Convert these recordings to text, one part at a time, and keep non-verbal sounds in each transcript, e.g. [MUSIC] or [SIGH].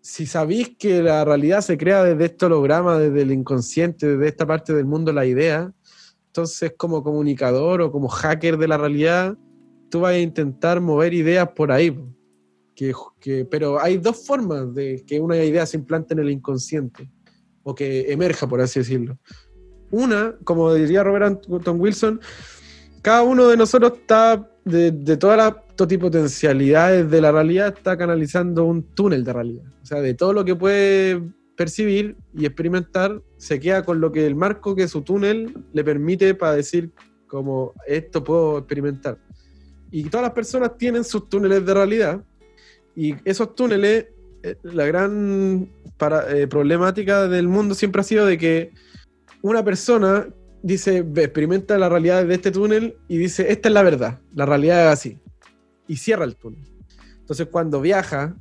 si sabéis que la realidad se crea desde este holograma, desde el inconsciente, desde esta parte del mundo, la idea, entonces como comunicador o como hacker de la realidad, tú vas a intentar mover ideas por ahí. Que, pero hay dos formas de que una idea se implante en el inconsciente o que emerja, por así decirlo. Una, como diría Robert Anton Wilson, cada uno de nosotros está, de, todas las potencialidades de la realidad, está canalizando un túnel de realidad. O sea, de todo lo que puede percibir y experimentar, se queda con lo que el marco que su túnel le permite para decir como esto puedo experimentar. Y todas las personas tienen sus túneles de realidad y esos túneles, eh, la gran eh, problemática del mundo siempre ha sido de que una persona dice, experimenta la realidad de este túnel y dice, esta es la verdad, la realidad es así, y cierra el túnel. Entonces cuando viaja,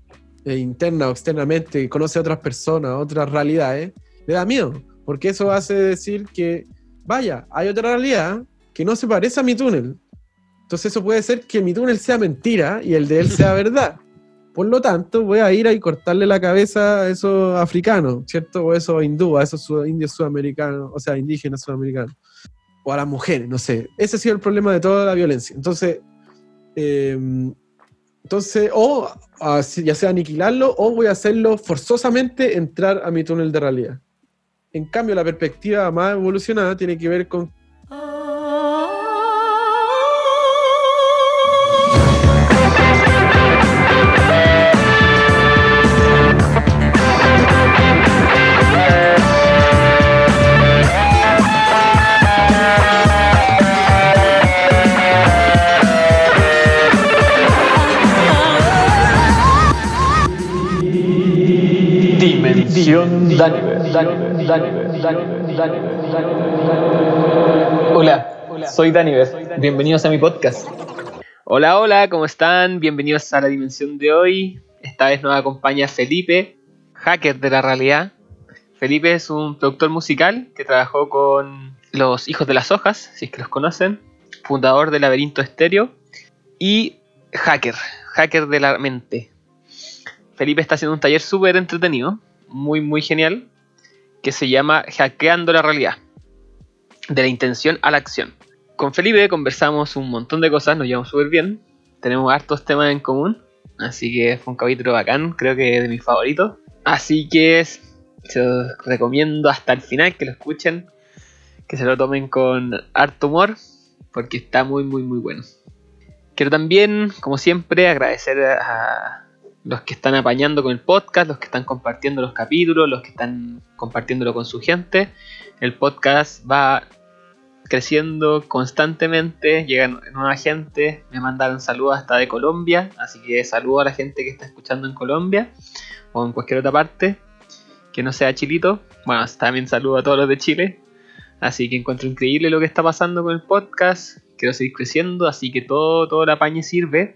eh, interna o externamente, y conoce a otras personas, otras realidades, le da miedo, porque eso hace decir que, vaya, hay otra realidad que no se parece a mi túnel. Entonces eso puede ser que mi túnel sea mentira y el de él sea [LAUGHS] verdad. Por lo tanto, voy a ir a cortarle la cabeza a esos africanos, ¿cierto? O esos hindúes, a esos indios sudamericanos, o sea, indígenas sudamericanos. O a las mujeres, no sé. Ese ha sido el problema de toda la violencia. Entonces, em, entonces o ya sea aniquilarlo, o voy a hacerlo forzosamente entrar a mi túnel de realidad. En cambio, la perspectiva más evolucionada tiene que ver con Hola, soy Daniver. Bienvenidos a mi podcast. Hola, hola, ¿cómo están? Bienvenidos a la dimensión de hoy. Esta vez nos acompaña Felipe, hacker de la realidad. Felipe es un productor musical que trabajó con Los Hijos de las Hojas, si es que los conocen, fundador de Laberinto Estéreo y hacker, hacker de la mente. Felipe está haciendo un taller súper entretenido muy, muy genial que se llama Hackeando la realidad. De la intención a la acción. Con Felipe conversamos un montón de cosas, nos llevamos súper bien. Tenemos hartos temas en común. Así que fue un capítulo bacán, creo que de mis favoritos. Así que se recomiendo hasta el final que lo escuchen. Que se lo tomen con harto humor. Porque está muy, muy, muy bueno. Quiero también, como siempre, agradecer a los que están apañando con el podcast, los que están compartiendo los capítulos, los que están compartiéndolo con su gente. El podcast va creciendo constantemente, llega nueva gente, me mandaron saludos hasta de Colombia, así que saludo a la gente que está escuchando en Colombia o en cualquier otra parte que no sea chilito. Bueno, también saludo a todos los de Chile. Así que encuentro increíble lo que está pasando con el podcast. Quiero seguir creciendo, así que todo, todo el apañe sirve.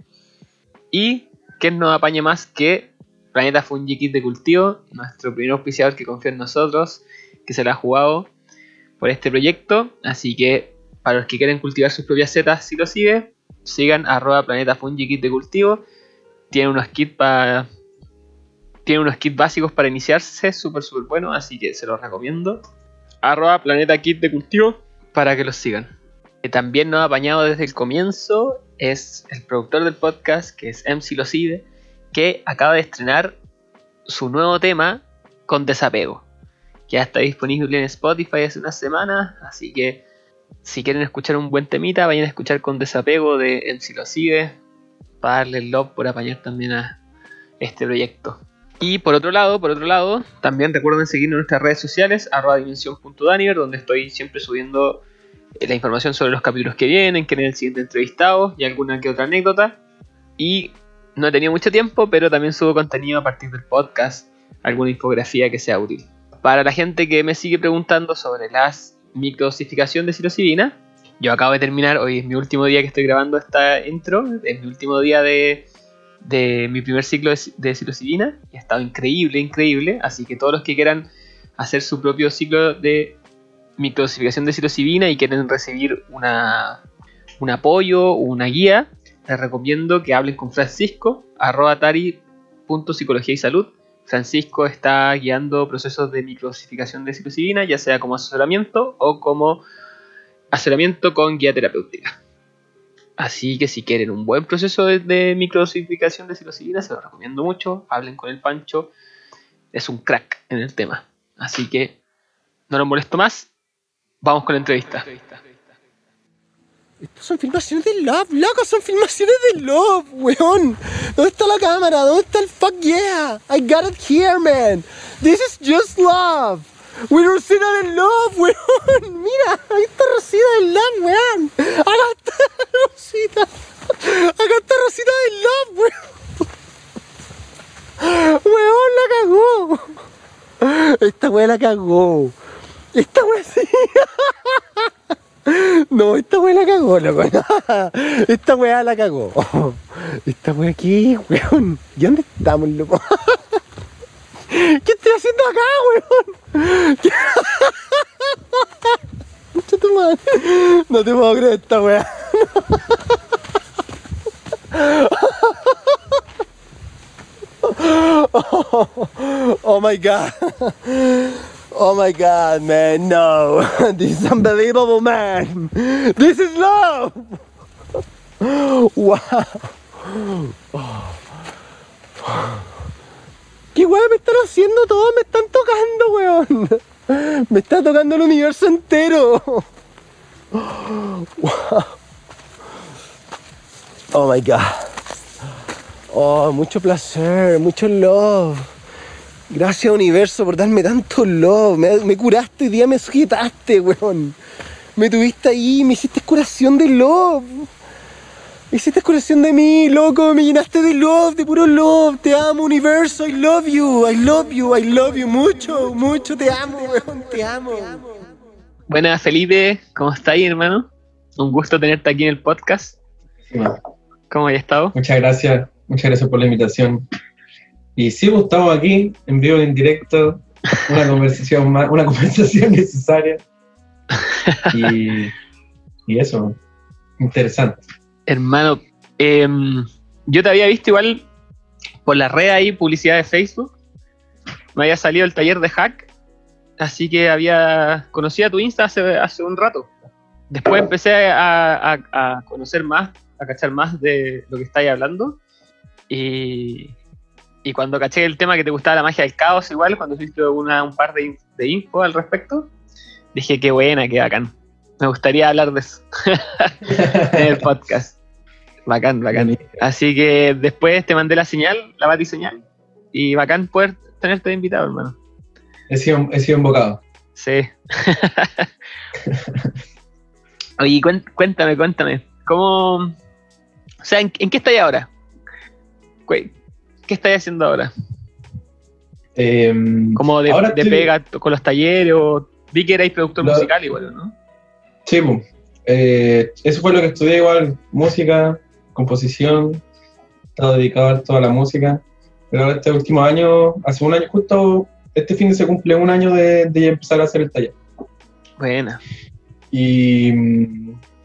Y ¿quién nos apaña más que Planeta Fungi Kit de Cultivo, nuestro primer auspiciador que confía en nosotros, que se la ha jugado por este proyecto? Así que para los que quieren cultivar sus propias setas, si lo sigue, sigan arroba Planeta Fungi Kit de Cultivo. Tiene unos kits para. Tiene unos kits básicos para iniciarse, súper, súper buenos, así que se los recomiendo. Arroba Planeta Kit de Cultivo para que los sigan. También nos ha apañado desde el comienzo es el productor del podcast, que es MC Locide, que acaba de estrenar su nuevo tema con desapego. Ya está disponible en Spotify hace unas semanas, así que si quieren escuchar un buen temita, vayan a escuchar con desapego de MC Locide, para darle el love por apañar también a este proyecto. Y por otro lado, por otro lado, también recuerden seguirnos en nuestras redes sociales, arroba dimensión.daniver, donde estoy siempre subiendo la información sobre los capítulos que vienen, quién es el siguiente entrevistado y alguna que otra anécdota. Y no he tenido mucho tiempo, pero también subo contenido a partir del podcast, alguna infografía que sea útil. Para la gente que me sigue preguntando sobre la microdosificación de psilocibina, yo acabo de terminar, hoy es mi último día que estoy grabando esta intro, es mi último día de, de mi primer ciclo de, de y ha estado increíble, increíble, así que todos los que quieran hacer su propio ciclo de microdosificación de psilocibina y quieren recibir una, un apoyo o una guía, les recomiendo que hablen con Francisco, arroba tari.psicología y salud, Francisco está guiando procesos de microdosificación de psilocibina, ya sea como asesoramiento o como asesoramiento con guía terapéutica. Así que si quieren un buen proceso de, de de psilocibina, se lo recomiendo mucho. Hablen con el Pancho, es un crack en el tema. Así que no lo molesto más, vamos con la entrevista. Estas son filmaciones de Love, loco, son filmaciones de Love, weón. ¿Dónde está la cámara? ¿Dónde está el fuck yeah? I got it here, man. This is just love. We're Rosita de Love, weón. [LAUGHS] Mira, ahí está Rosita de Love, weón. Acá está Rosita. Acá está Rosita de Love, weón. Weón, la cagó. Esta weá la cagó. Esta weá sí. [LAUGHS] No, esta weá la cagó, loco. [LAUGHS] Esta weá la cagó. [LAUGHS] Esta weá aquí, weón. ¿Y dónde estamos, loco? ¿Qué estoy haciendo acá, weón? Madre. No te puedo creer esta weá. Oh my god. Oh my god, man, no. [LAUGHS] This is unbelievable, man. This is love. Wow. [GASPS] ¿Qué weón me están haciendo todos? Me están tocando, weón. Me está tocando el universo entero. [GASPS] Wow. Oh my god. Oh, mucho placer, mucho love. Gracias universo por darme tanto love. Me, me curaste, hoy día me sujetaste, weón. Me tuviste ahí, me hiciste curación de love. Me hiciste curación de mí, loco. Me llenaste de love, de puro love. Te amo, universo. I love you, I love you, I love you. Mucho, mucho. Te amo, weón. Te amo. Buenas, Felipe. ¿Cómo estás, hermano? Un gusto tenerte aquí en el podcast. ¿Cómo has estado? Muchas gracias, muchas gracias por la invitación. Y sí, pues, estamos aquí, en vivo, en directo, una [LAUGHS] conversación más, una conversación [LAUGHS] necesaria. Y, eso, interesante. Hermano, em, yo te había visto igual por la red ahí, publicidad de Facebook. Me había salido el taller de hack, así que había conocido a tu Insta hace, hace un rato. Después empecé a, a- a conocer más, a cachar más de lo que estáis hablando. Y, y cuando caché el tema que te gustaba la magia del caos, igual, cuando hiciste una, un par de, de info al respecto, dije qué buena, qué bacán. Me gustaría hablar de eso [LAUGHS] en el podcast. Bacán, bacán. Así que después te mandé la señal, la bati señal, y bacán poder tenerte de invitado, hermano. He sido, he sido invocado. Sí. [LAUGHS] Oye, cuéntame, cuéntame. ¿Cómo. O sea, ¿en, en qué estáis ahora? ¿Qué estáis haciendo ahora? Em, ¿Como de, ahora de estoy- pega con los talleres o vi que erais productor musical igual, ¿no? Sí, pues. Eh, eso fue lo que estudié igual, música, composición, he estado dedicado a toda la música, pero ahora este último año, hace un año justo, este fin se cumple un año de, de empezar a hacer el taller. Buena. Y,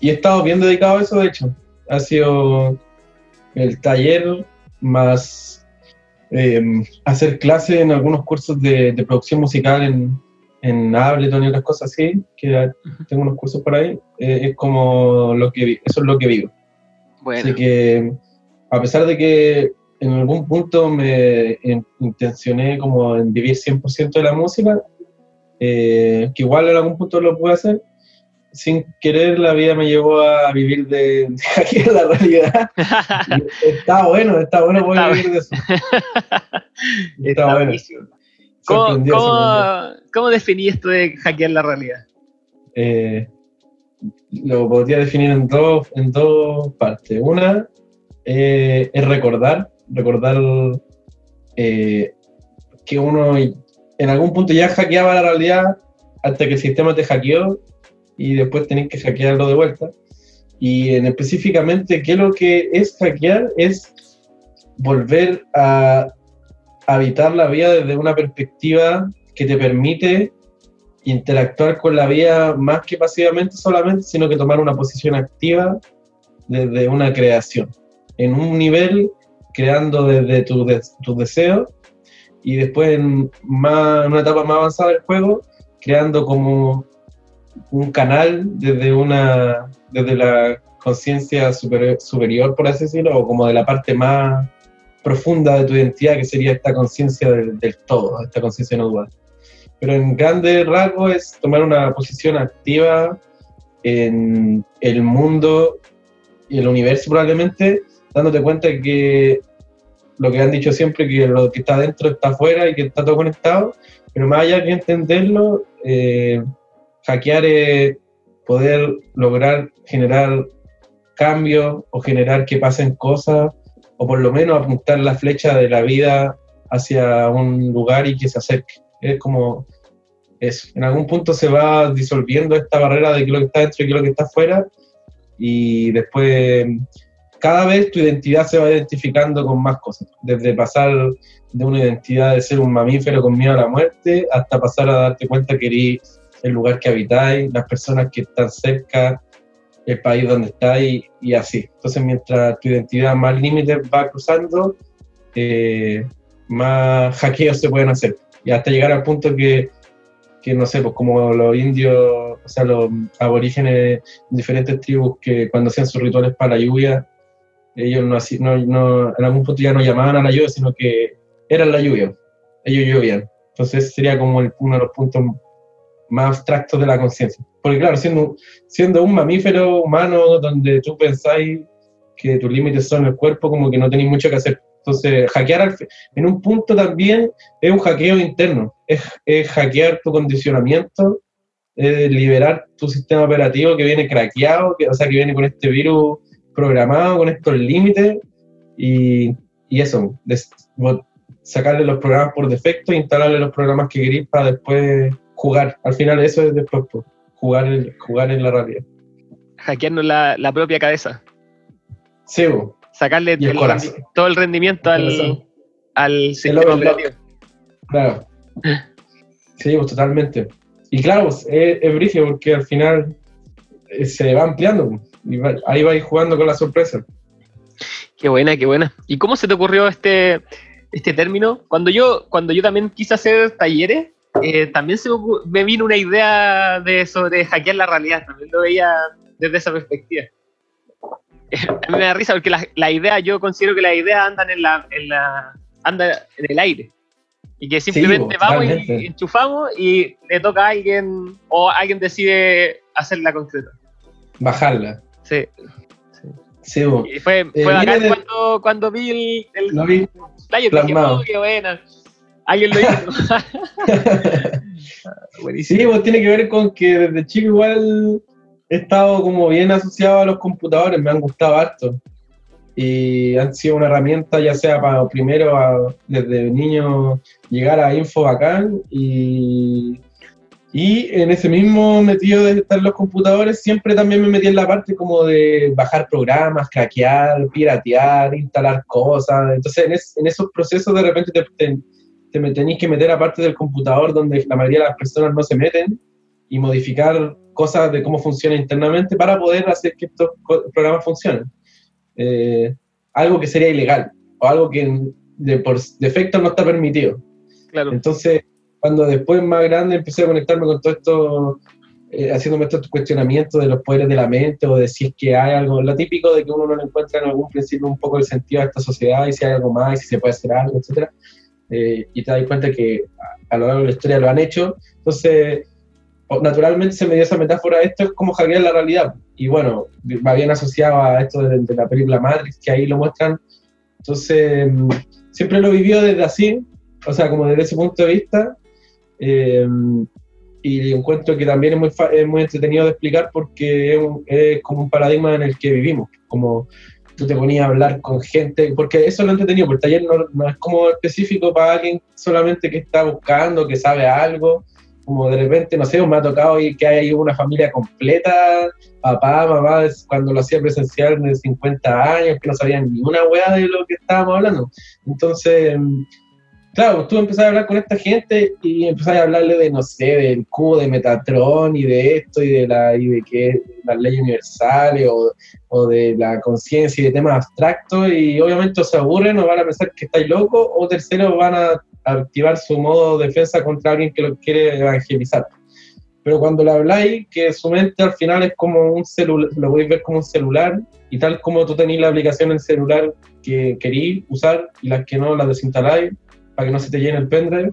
y he estado bien dedicado a eso, de hecho. Ha sido el taller más eh, hacer clases en algunos cursos de, de producción musical en, en Ableton y otras cosas así, que tengo unos cursos por ahí. eh, es como lo que eso es lo que vivo. Buena. Así que, a pesar de que en algún punto me in- intencioné como en vivir 100% de la música, eh, que igual en algún punto lo pude hacer, sin querer la vida me llevó a vivir de, de [LAUGHS] hackear la realidad. [LAUGHS] Está bueno, está bueno poder vivir de eso. [LAUGHS] Está, Está bueno. ¿Cómo, cómo, cómo definí esto de hackear la realidad? Eh, lo podría definir en dos, en dos partes. Una eh, es recordar, recordar eh, que uno en algún punto ya hackeaba la realidad hasta que el sistema te hackeó y después tenés que hackearlo de vuelta. Y en específicamente, ¿qué lo que es hackear? Es volver a habitar la vida desde una perspectiva que te permite interactuar con la vida más que pasivamente solamente, sino que tomar una posición activa desde una creación, en un nivel creando desde tu des- tus deseos y después en una etapa más avanzada del juego, creando como un canal desde una desde la conciencia superior, por así decirlo, o como de la parte más profunda de tu identidad, que sería esta conciencia del, todo, esta conciencia no dual. Pero en grandes rasgos es tomar una posición activa en el mundo y el universo probablemente, dándote cuenta que lo que han dicho siempre, que lo que está dentro está afuera y que está todo conectado, pero más allá que entenderlo, eh, hackear es poder lograr generar cambios o generar que pasen cosas, o por lo menos apuntar la flecha de la vida hacia un lugar y que se acerque. Es como eso. En algún punto se va disolviendo esta barrera de que lo que está dentro y que lo que está afuera, y después cada vez tu identidad se va identificando con más cosas, desde pasar de una identidad de ser un mamífero con miedo a la muerte hasta pasar a darte cuenta que eres el lugar que habitáis, las personas que están cerca, el país donde estáis y así. Entonces, mientras tu identidad más límites va cruzando, eh, más hackeos se pueden hacer. Y hasta llegar al punto que, que, no sé, pues como los indios, o sea, los aborígenes diferentes tribus que cuando hacían sus rituales para la lluvia, ellos no, no, no, en algún punto ya no llamaban a la lluvia, sino que eran la lluvia, ellos llovían. Entonces sería como uno de los puntos más abstractos de la conciencia. Porque claro, siendo, siendo un mamífero humano donde tú pensáis que tus límites son el cuerpo, como que no tenéis mucho que hacer. Entonces, hackear en un punto también es un hackeo interno, es, es hackear tu condicionamiento, es liberar tu sistema operativo que viene craqueado, que, o sea, que viene con este virus programado, con estos límites, y, y eso, sacarle los programas por defecto, instalarle los programas que queréis para después jugar. Al final eso es después, pues, jugar, el, jugar en la realidad. Hackearnos la, la propia cabeza. Sí, Sacarle todo el rendimiento al, al sistema operativo. Claro. Sí, pues totalmente. Y claro, es, es porque al final eh, se va ampliando. Y ahí vais jugando con la sorpresa. Qué buena, qué buena. ¿Y cómo se te ocurrió este, este término? Cuando yo, cuando yo también quise hacer talleres, eh, también se me vino una idea de sobre hackear la realidad, también lo veía desde esa perspectiva. [LAUGHS] a mí me da risa porque la, la idea, yo considero que las ideas andan en la, en la anda en el aire. Y que simplemente vamos y enchufamos y le toca a alguien o alguien decide hacerla concreta. Bajarla. Sí. Sí, y fue, eh, fue bacán cuando, cuando vi el, el vi dije, oh, qué buena. Alguien lo hizo. [LAUGHS] sí, pues tiene que ver con que desde chico igual he estado como bien asociado a los computadores, me han gustado harto. Y han sido una herramienta ya sea para primero desde niño llegar a info bacán y, y en ese mismo metido de estar en los computadores siempre también me metí en la parte como de bajar programas, craquear, piratear, instalar cosas. Entonces en, esos procesos de repente te te tenéis que meter aparte del computador donde la mayoría de las personas no se meten y modificar cosas de cómo funciona internamente para poder hacer que estos programas funcionen. Eh, algo que sería ilegal o algo que de, por defecto no está permitido. Claro. Entonces, cuando después más grande empecé a conectarme con todo esto, eh, haciéndome estos cuestionamientos de los poderes de la mente o de si es que hay algo, lo típico de que uno no le encuentra en algún principio un poco el sentido a esta sociedad y si hay algo más y si se puede hacer algo, etcétera eh, y te das cuenta que a, lo largo de la historia lo han hecho. Entonces, naturalmente se me dio esa metáfora, esto es como hackear la realidad. Y bueno, va bien asociado a esto de, la película Matrix, que ahí lo muestran. Entonces, mm, siempre lo vivió desde así, o sea, como desde ese punto de vista. Eh, y encuentro que también es muy, es muy entretenido de explicar porque es, es, como un paradigma en el que vivimos, como tú te ponías a hablar con gente, porque eso es lo entretenido, porque el taller no, es como específico para alguien solamente que está buscando, que sabe algo, como de repente, no sé, me ha tocado que hay una familia completa, papá, mamá, cuando lo hacía presencial de 50 años, que no sabían ni una hueá de lo que estábamos hablando. Entonces, claro, tú empezás a hablar con esta gente y empezás a hablarle de, no sé, del cubo de Metatron y de esto y de la y de que las leyes universales o, o de la conciencia y de temas abstractos y obviamente se aburren o van a pensar que estáis loco o tercero van a, activar su modo de defensa contra alguien que lo quiere evangelizar. Pero cuando le habláis, que su mente al final es como un celular, lo podéis ver como un celular, y tal como tú tenéis la aplicación en el celular que queréis usar y las que no las desinstaláis para que no se te llene el pendrive,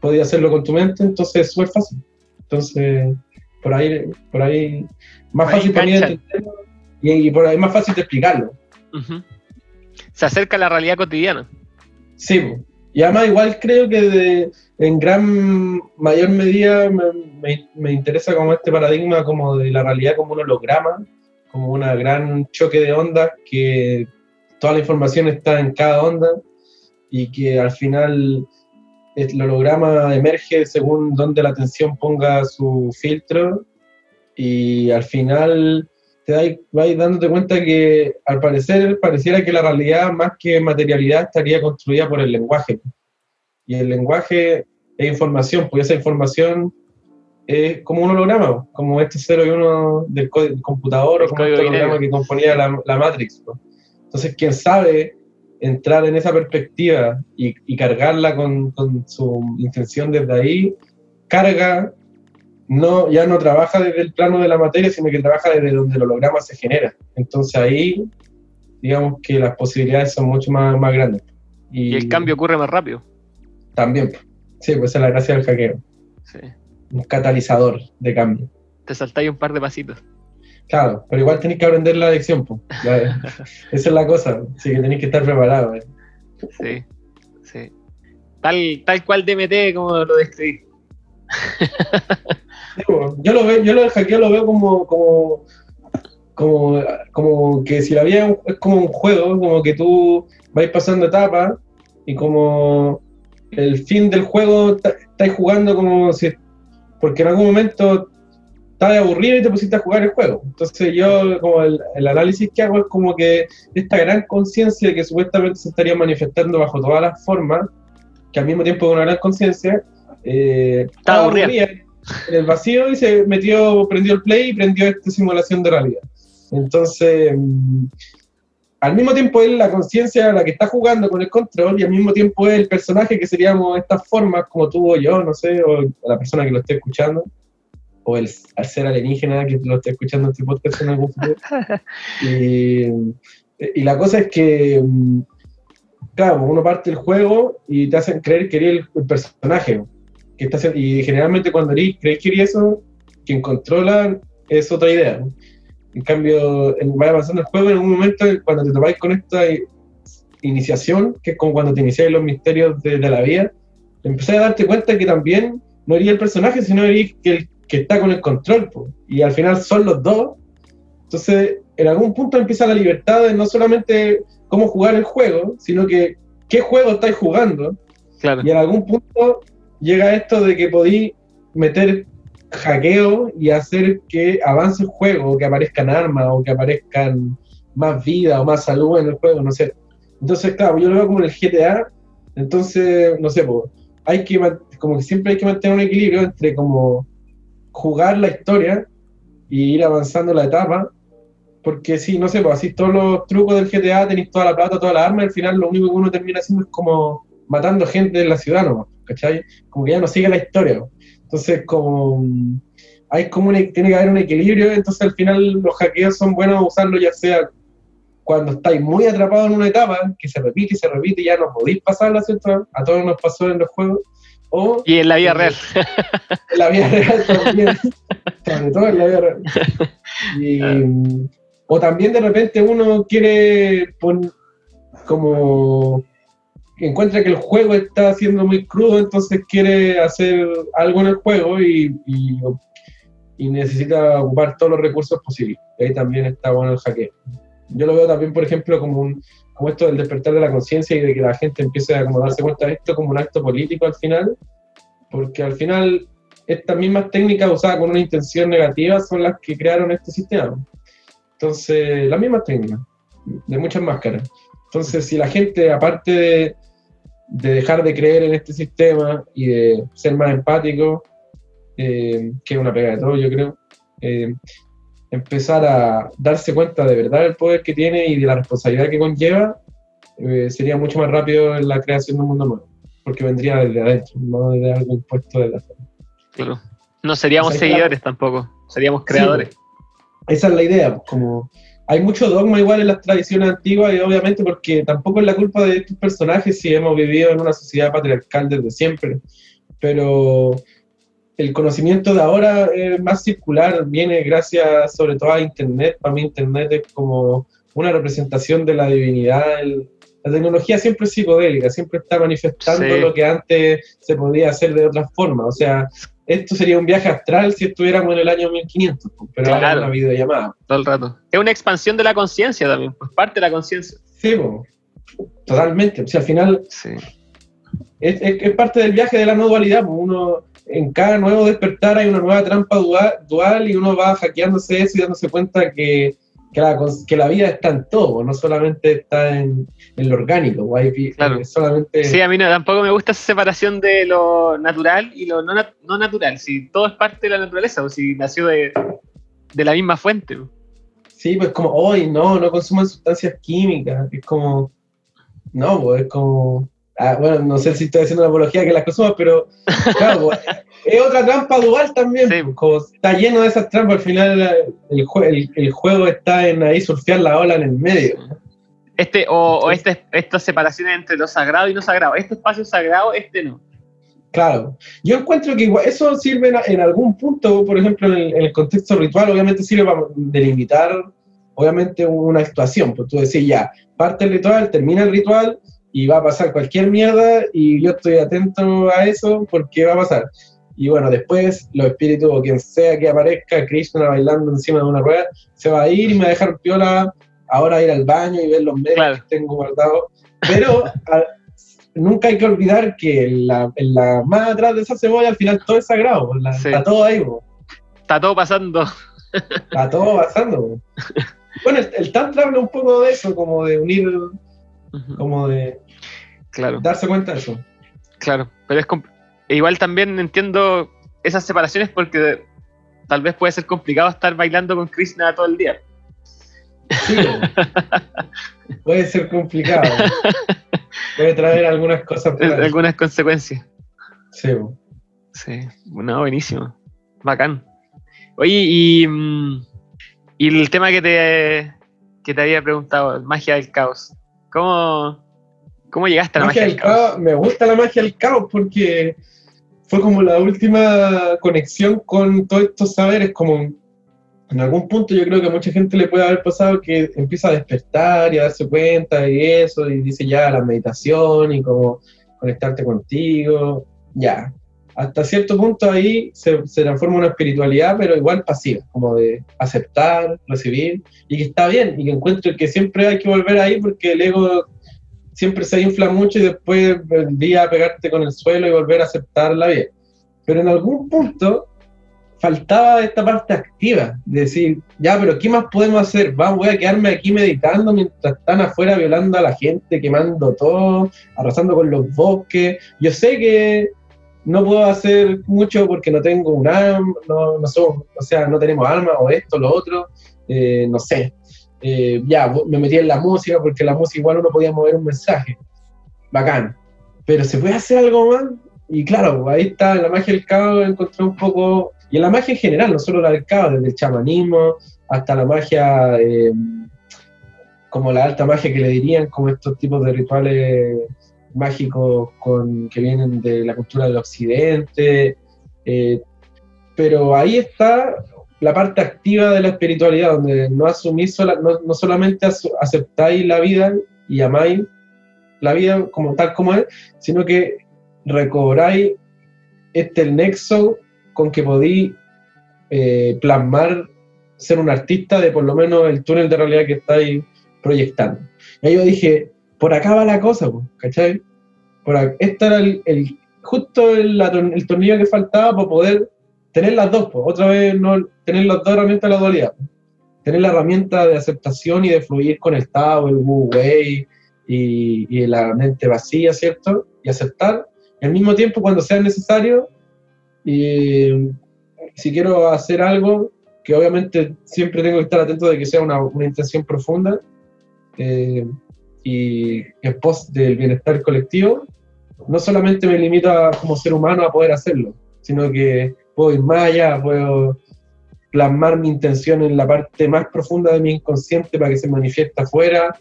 podéis hacerlo con tu mente, entonces es súper fácil. Entonces, por ahí, por ahí, más Por ahí fácil para mí de entenderlo y, y por ahí más fácil de explicarlo. Ujú. Se acerca a la realidad cotidiana. Sí, y además igual creo que de- en gran mayor medida me, me- me interesa como este paradigma como de la realidad como un holograma, como una gran choque de ondas que toda la información está en cada onda y que al final el holograma emerge según donde la atención ponga su filtro y al final te dais- vais dándote cuenta que al parecer pareciera que la realidad más que materialidad estaría construida por el lenguaje. Y el lenguaje es información, pues esa información es como un holograma, como este 0 y 1 del, co- del computador El o como este holograma que componía la, la Matrix. Entonces, quien sabe entrar en esa perspectiva y, y cargarla con, con su intención desde ahí, carga no, ya no trabaja desde el plano de la materia, sino que trabaja desde donde el holograma se genera. Entonces ahí, digamos que las posibilidades son mucho más, más grandes. Y el cambio ocurre más rápido. También, sí, pues esa es la gracia del hackeo, Sí. un catalizador de cambio. Te saltáis un par de pasitos. Claro, pero igual tenéis que aprender la lección, pues. [LAUGHS] Esa es la cosa, así que tenéis que estar preparados. ¿eh? Sí. Sí. Tal, tal cual DMT como lo describí. Yo lo veo, yo lo del hackeo lo veo como, como, como, como que si la vida es como un juego, como que tú vais pasando etapas y como el fin del juego estáis jugando como si, porque en algún momento estabas aburrido y te pusiste a jugar el juego. Entonces yo como el, el análisis que hago es como que esta gran conciencia que supuestamente se estaría manifestando bajo todas las formas, que al mismo tiempo es una gran conciencia, eh, estaba aburrida. aburrida en el vacío y se metió, prendió el play y prendió esta simulación de realidad. Entonces, mm, al mismo tiempo es la conciencia la que está jugando con el control y al mismo tiempo es el personaje que seríamos estas formas como tú o yo, no sé, o la persona que lo esté escuchando, o el al ser alienígena que lo esté escuchando este podcast en algún futuro. [LAUGHS] Y, y la cosa es que, mm, claro, uno parte el juego y te hacen creer que eres el, el personaje. Que está, haciendo- y generalmente cuando eres, crees que eres eso, quien controla es otra idea. En cambio, vaya avanzando el juego, en un momento, cuando te topáis con esta iniciación, que es como cuando te iniciáis los misterios de, de la vida, empecé a darte cuenta que también no eres el personaje, sino eres el que está con el control. po. Y al final son los dos. Entonces, en algún punto empieza la libertad de no solamente cómo jugar el juego, sino que qué juego estáis jugando. Claro. Y en algún punto llega esto de que podéis meter hackeo y hacer que avance el juego, que aparezcan armas, o que aparezcan más vida o más salud en el juego, no sé. Entonces, claro, yo lo veo como en el GTA, entonces, no sé, pues, hay que, como que siempre hay que mantener un equilibrio entre como jugar la historia y ir avanzando la etapa, porque si, no sé, pues así todos los trucos del GTA, tenéis toda la plata, todas las armas, y al final lo único que uno termina haciendo es como matando gente en la ciudad nomás, ¿cachai? Como que ya no sigue la historia. ¿no? Entonces, como hay como un- tiene que haber un equilibrio, entonces al final los hackeos son buenos usarlos ya sea cuando estáis muy atrapados en una etapa, que se repite y se repite y ya no podéis pasarla, ¿cierto? A todos nos pasó en los juegos, o Y en la vida real. [LAUGHS] en la vida real también, sobre todo en la vida real. Y, o también de repente uno quiere pon- como encuentra que el juego está siendo muy crudo, entonces quiere hacer algo en el juego y, y- y necesita ocupar todos los recursos posibles. Ahí también está bueno el hackeo. Yo lo veo también, por ejemplo, como, un, como esto del despertar de la conciencia y de que la gente empiece a como darse cuenta de esto como un acto político al final, porque al final estas mismas técnicas usadas con una intención negativa son las que crearon este sistema. Entonces, las mismas técnicas, de muchas máscaras. Entonces, si la gente, aparte de, de dejar de creer en este sistema y de ser más empático, eh, que es una pega de todo, yo creo, eh, empezar a darse cuenta de verdad del poder que tiene y de la responsabilidad que conlleva, eh, sería mucho más rápido en la creación de un mundo nuevo. porque vendría desde adentro, no desde algo impuesto de la Claro. No seríamos O sea, seguidores tampoco, seríamos creadores. Esa es la idea, pues, como hay mucho dogma igual en las tradiciones antiguas y obviamente porque tampoco es la culpa de estos personajes si hemos vivido en una sociedad patriarcal desde siempre, pero el conocimiento de ahora es más circular, viene gracias sobre todo a Internet, para mí Internet es como una representación de la divinidad, el- la tecnología siempre es psicodélica, siempre está manifestando Sí. lo que antes se podía hacer de otra forma, o sea, esto sería un viaje astral si estuviéramos en el año 1500, pues, pero ahora Claro. es una videollamada. Todo el rato. Es una expansión de la conciencia también, pues parte de la conciencia. Sí, po. totalmente. O sea, al final Sí. Es, es- es parte del viaje de la no dualidad. po. Uno, en cada nuevo despertar hay una nueva trampa dual, dual y uno va hackeándose eso y dándose cuenta que, que, la, cons- que la vida está en todo, no solamente está en, en lo orgánico. po. Hay Claro. solamente, Sí, a mí no, tampoco me gusta esa separación de lo natural y lo no, nat- no natural. Si todo es parte de la naturaleza, o si nació de, de la misma fuente. pues. Sí, pues como, hoy no, no consuman sustancias químicas. Es como, no, pues es como, ah, bueno, no sé si estoy haciendo una apología que las consumas, pero claro, [LAUGHS] es otra trampa dual también. Sí. Como está lleno de esas trampas, al final el, jue- el, el juego está en ahí surfear la ola en el medio. Este, o, o este, estas separaciones entre lo sagrado y no sagrado. Este espacio sagrado, este no. Claro, yo encuentro que igual, eso sirve en, en algún punto, por ejemplo, en el, en el contexto ritual, obviamente sirve para delimitar, obviamente, una actuación. Pues tú decís, ya, parte el ritual, termina el ritual y va a pasar cualquier mierda y yo estoy atento a eso porque va a pasar. Y bueno, después los espíritus o quien sea que aparezca, Krishna bailando encima de una rueda, se va a ir y me va a dejar piola ahora ir al baño y ver los medios Claro. que tengo guardados. Pero a- nunca hay que olvidar que en la, en la más atrás de esa cebolla al final todo es sagrado, la- Sí. está todo ahí, pues, Está todo pasando. está todo pasando. pues. [LAUGHS] Bueno, el, el Tantra habla un poco de eso, como de unir, como de Claro, darse cuenta de eso. claro. Pero es e igual también entiendo esas separaciones porque tal vez puede ser complicado estar bailando con Krishna todo el día. Sí, [LAUGHS] puede ser complicado. Puede traer algunas cosas. [LAUGHS] por. Algunas consecuencias. Sí. Sí, no, buenísimo. Bacán. Oye, y, mm, y el tema que te, que te había preguntado, magia del caos. ¿Cómo, cómo llegaste a la Magia del caos, me gusta la magia del caos porque fue como la última conexión con todos estos saberes, como en algún punto yo creo que a mucha gente le puede haber pasado que empieza a despertar y a darse cuenta y eso, y dice ya la meditación y como conectarte contigo, ya. Hasta cierto punto ahí se, se transforma en una espiritualidad, pero igual pasiva, como de aceptar, recibir, y que está bien, y que encuentro que siempre hay que volver ahí porque el ego siempre se infla mucho y después el día pegarte con el suelo y volver a aceptar la vida. Pero en algún punto faltaba esta parte activa, de decir, ya, pero ¿qué más podemos hacer? Vamos, voy a quedarme aquí meditando mientras están afuera violando a la gente, quemando todo, arrasando con los bosques. Yo sé que no puedo hacer mucho porque no tengo un alma, no, no somos- o sea, no tenemos alma o esto, lo otro, eh, no sé. Eh, ya, me metí en la música porque la música igual uno podía mover un mensaje. Bacán. Pero se puede hacer algo más. Y claro, ahí está, en la magia del caos encontré un poco, y en la magia en general, no solo la del caos, desde el chamanismo hasta la magia, eh, como la alta magia que le dirían, como estos tipos de rituales mágicos que vienen de la cultura del occidente. eh, pero ahí está la parte activa de la espiritualidad, donde no asumís, no, no solamente aceptáis la vida y amáis la vida como tal como es, sino que recobráis este el nexo con que podéis eh, plasmar ser un artista de por lo menos el túnel de realidad que estáis proyectando. Y yo dije, por acá va la cosa, ¿cachai? Por ac- este era el, el- justo el, el tornillo que faltaba para poder tener las dos, po. otra vez no tener las dos herramientas de la dualidad. Tener la herramienta de aceptación y de fluir con el Tao, el Wu Wei y, y la mente vacía, ¿cierto? Y aceptar. Y al mismo tiempo, cuando sea necesario, y si quiero hacer algo, que obviamente siempre tengo que estar atento de que sea una, una intención profunda eh, y en pos del bienestar colectivo, no solamente me limito a, como ser humano a poder hacerlo, sino que puedo ir más allá, puedo plasmar mi intención en la parte más profunda de mi inconsciente para que se manifieste afuera,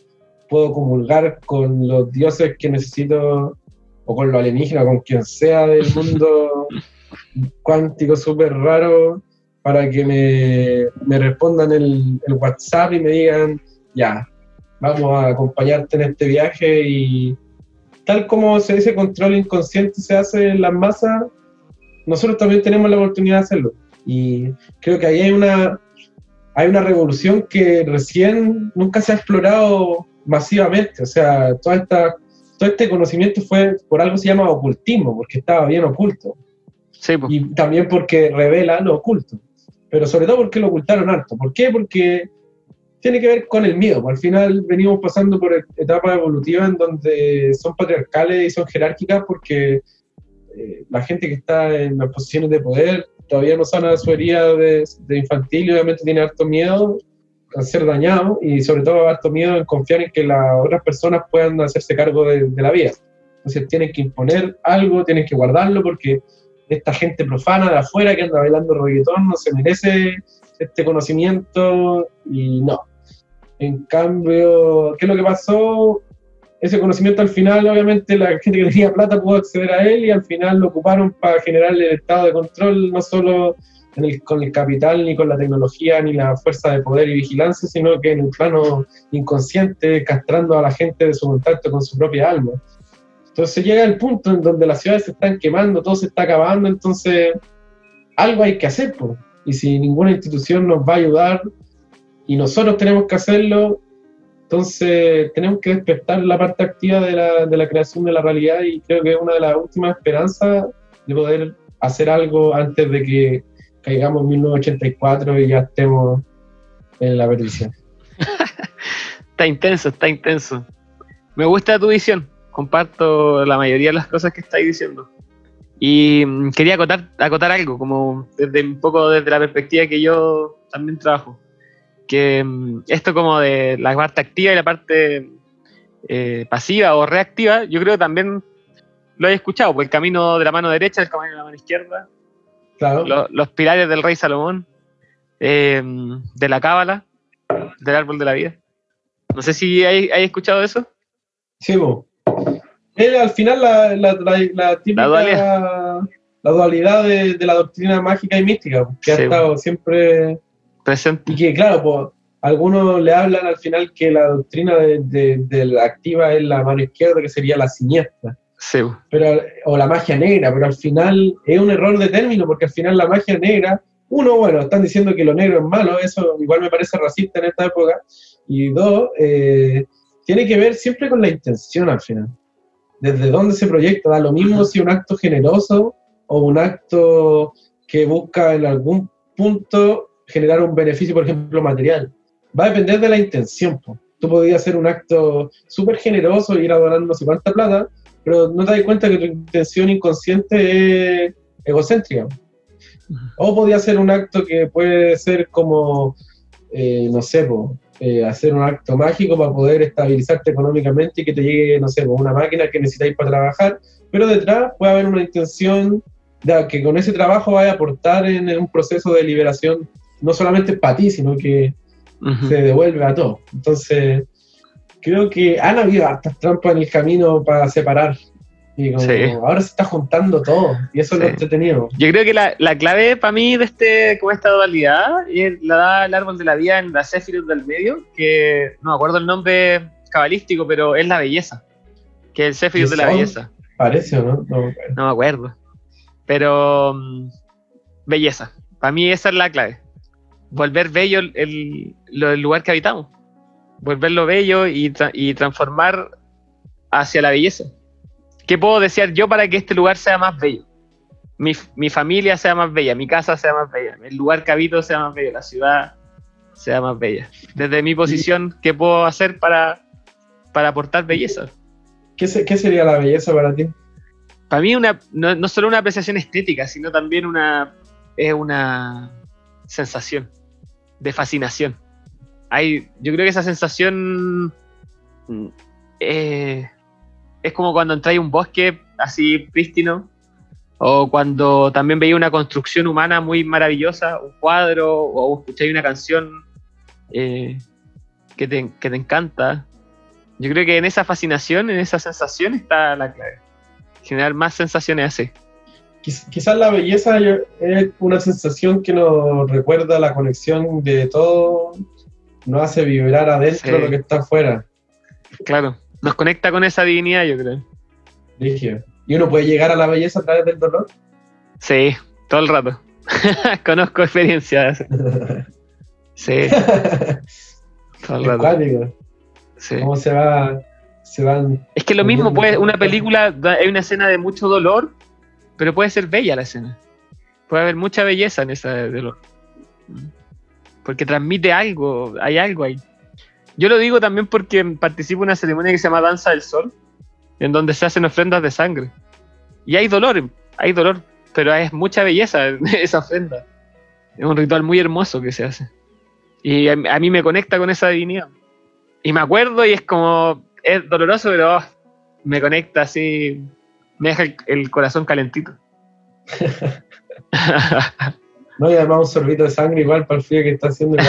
puedo comulgar con los dioses que necesito, o con lo alienígena, con quien sea del [LAUGHS] mundo cuántico súper raro, para que me, me respondan el, el WhatsApp y me digan, ya, vamos a acompañarte en este viaje y tal como se ese control inconsciente se hace en las masas, nosotros también tenemos la oportunidad de hacerlo. Y creo que ahí hay una, hay una revolución que recién nunca se ha explorado masivamente. O sea, toda esta, todo este conocimiento fue, por algo se llama ocultismo, porque estaba bien oculto. Sí, pues. Y también porque revela lo oculto. Pero sobre todo porque lo ocultaron harto. ¿Por qué? Porque tiene que ver con el miedo. Al final venimos pasando por etapas evolutivas en donde son patriarcales y son jerárquicas porque eh, la gente que está en las posiciones de poder todavía no sana su herida de, infantil y obviamente tiene harto miedo a ser dañado y sobre todo harto miedo en confiar en que las otras personas puedan hacerse cargo de, de la vida. Entonces tienen que imponer algo, tienen que guardarlo porque esta gente profana de afuera que anda bailando reggaetón no se merece este conocimiento y no. En cambio, ¿qué es lo que pasó? Ese conocimiento al final, obviamente, la gente que tenía plata pudo acceder a él y al final lo ocuparon para generar el estado de control, no solo en el- con el capital, ni con la tecnología, ni la fuerza de poder y vigilancia, sino que en el plano inconsciente, castrando a la gente de su contacto con su propia alma. Entonces llega el punto en donde las ciudades se están quemando, todo se está acabando, entonces algo hay que hacer, po. y si ninguna institución nos va a ayudar y nosotros tenemos que hacerlo, entonces tenemos que despertar la parte activa de la, de la creación de la realidad y creo que es una de las últimas esperanzas de poder hacer algo antes de que caigamos en 1984 y ya estemos en la perdición. [LAUGHS] Está intenso, está intenso. Me gusta tu visión. Comparto la mayoría de las cosas que estáis diciendo. Y mm, quería acotar, acotar algo, como desde un poco desde la perspectiva que yo también trabajo. Que mm, esto como de la parte activa y la parte eh, pasiva o reactiva, yo creo que también lo he escuchado, por el camino de la mano derecha, el camino de la mano izquierda, Claro. lo- los pilares del rey Salomón, eh, de la cábala, del árbol de la vida. No sé si hay, hay escuchado eso. Sí, al final la, la, la, la típica La la dualidad. dualidad, de, de la doctrina mágica y mística, que ha estado siempre Presente. Y que, claro, pues, algunos le hablan al final que la doctrina de, de- de la activa es la mano izquierda, que sería la siniestra, Sí, pero, o la magia negra, pero al final es un error de término, porque al final la magia negra, uno, bueno, están diciendo que lo negro es malo, eso igual me parece racista en esta época, y dos, eh, tiene que ver siempre con la intención al final, desde dónde se proyecta, da lo mismo si un acto generoso o un acto que busca en algún punto generar un beneficio, por ejemplo, material. Va a depender de la intención. po. Tú podías hacer un acto súper generoso, ir a donar no sé cuánta plata, pero no te das cuenta que tu intención inconsciente es egocéntrica. O podía hacer un acto que puede ser como, eh, no sé, po, eh, hacer un acto mágico para poder estabilizarte económicamente y que te llegue, no sé, po, una máquina que necesitáis para trabajar, pero detrás puede haber una intención de que con ese trabajo vaya a aportar en un proceso de liberación, no solamente para ti, sino que se devuelve a todo. Entonces, creo que han habido hartas trampas en el camino para separar. Y como Sí. ahora se está juntando todo, y eso es lo entretenido. Yo creo que la, la clave para mí de este, como esta dualidad es- la da el árbol de la vida en la Sephiroth del medio, que no me acuerdo el nombre cabalístico, pero es la belleza. Que es el Sephiroth de la belleza. Parece, ¿o no? No, No me acuerdo. Pero mm, belleza. Para mí esa es la clave. Volver bello el, el- lugar que habitamos. Volverlo bello y, tra- y transformar hacia la belleza. ¿Qué puedo desear yo para que este lugar sea más bello? Mi, mi familia sea más bella, mi casa sea más bella, el lugar que habito sea más bello, la ciudad sea más bella. Desde mi posición, ¿qué puedo hacer para, para aportar belleza? ¿Qué, se- qué sería la belleza para ti? para mí una, no, no solo una apreciación estética, sino también una, es una sensación de fascinación. Hay, yo creo que esa sensación mm, eh, es como cuando entráis a un bosque así prístino, o cuando también veis una construcción humana muy maravillosa, un cuadro, o escucháis una canción eh, que, te, que te encanta. Yo creo que en esa fascinación, en esa sensación está la clave. Generar más sensaciones así. Quiz- Quizás la belleza es una sensación que nos recuerda la conexión de todo, nos hace vibrar adentro Sí. lo que está afuera. Claro, nos conecta con esa divinidad, yo creo. Rígido. Y uno puede llegar a la belleza a través del dolor. Sí, todo el rato. [LAUGHS] Conozco experiencias. Sí, todo el rato. cuático. Sí. Cómo se va, se van. Es que lo mismo, puede, una película, hay una escena de mucho dolor, pero puede ser bella la escena. Puede haber mucha belleza en esa dolor. Porque transmite algo, hay algo ahí. Yo lo digo también porque participo en una ceremonia que se llama Danza del Sol, en donde se hacen ofrendas de sangre. Y hay dolor, hay dolor, pero es mucha belleza [LAUGHS] esa ofrenda. Es un ritual muy hermoso que se hace. Y a, a mí me conecta con esa divinidad. Y me acuerdo y es como, es doloroso, pero oh, me conecta así, me deja el, el corazón calentito. [LAUGHS] No, y además un sorbito de sangre igual para el frío que está haciendo. [LAUGHS]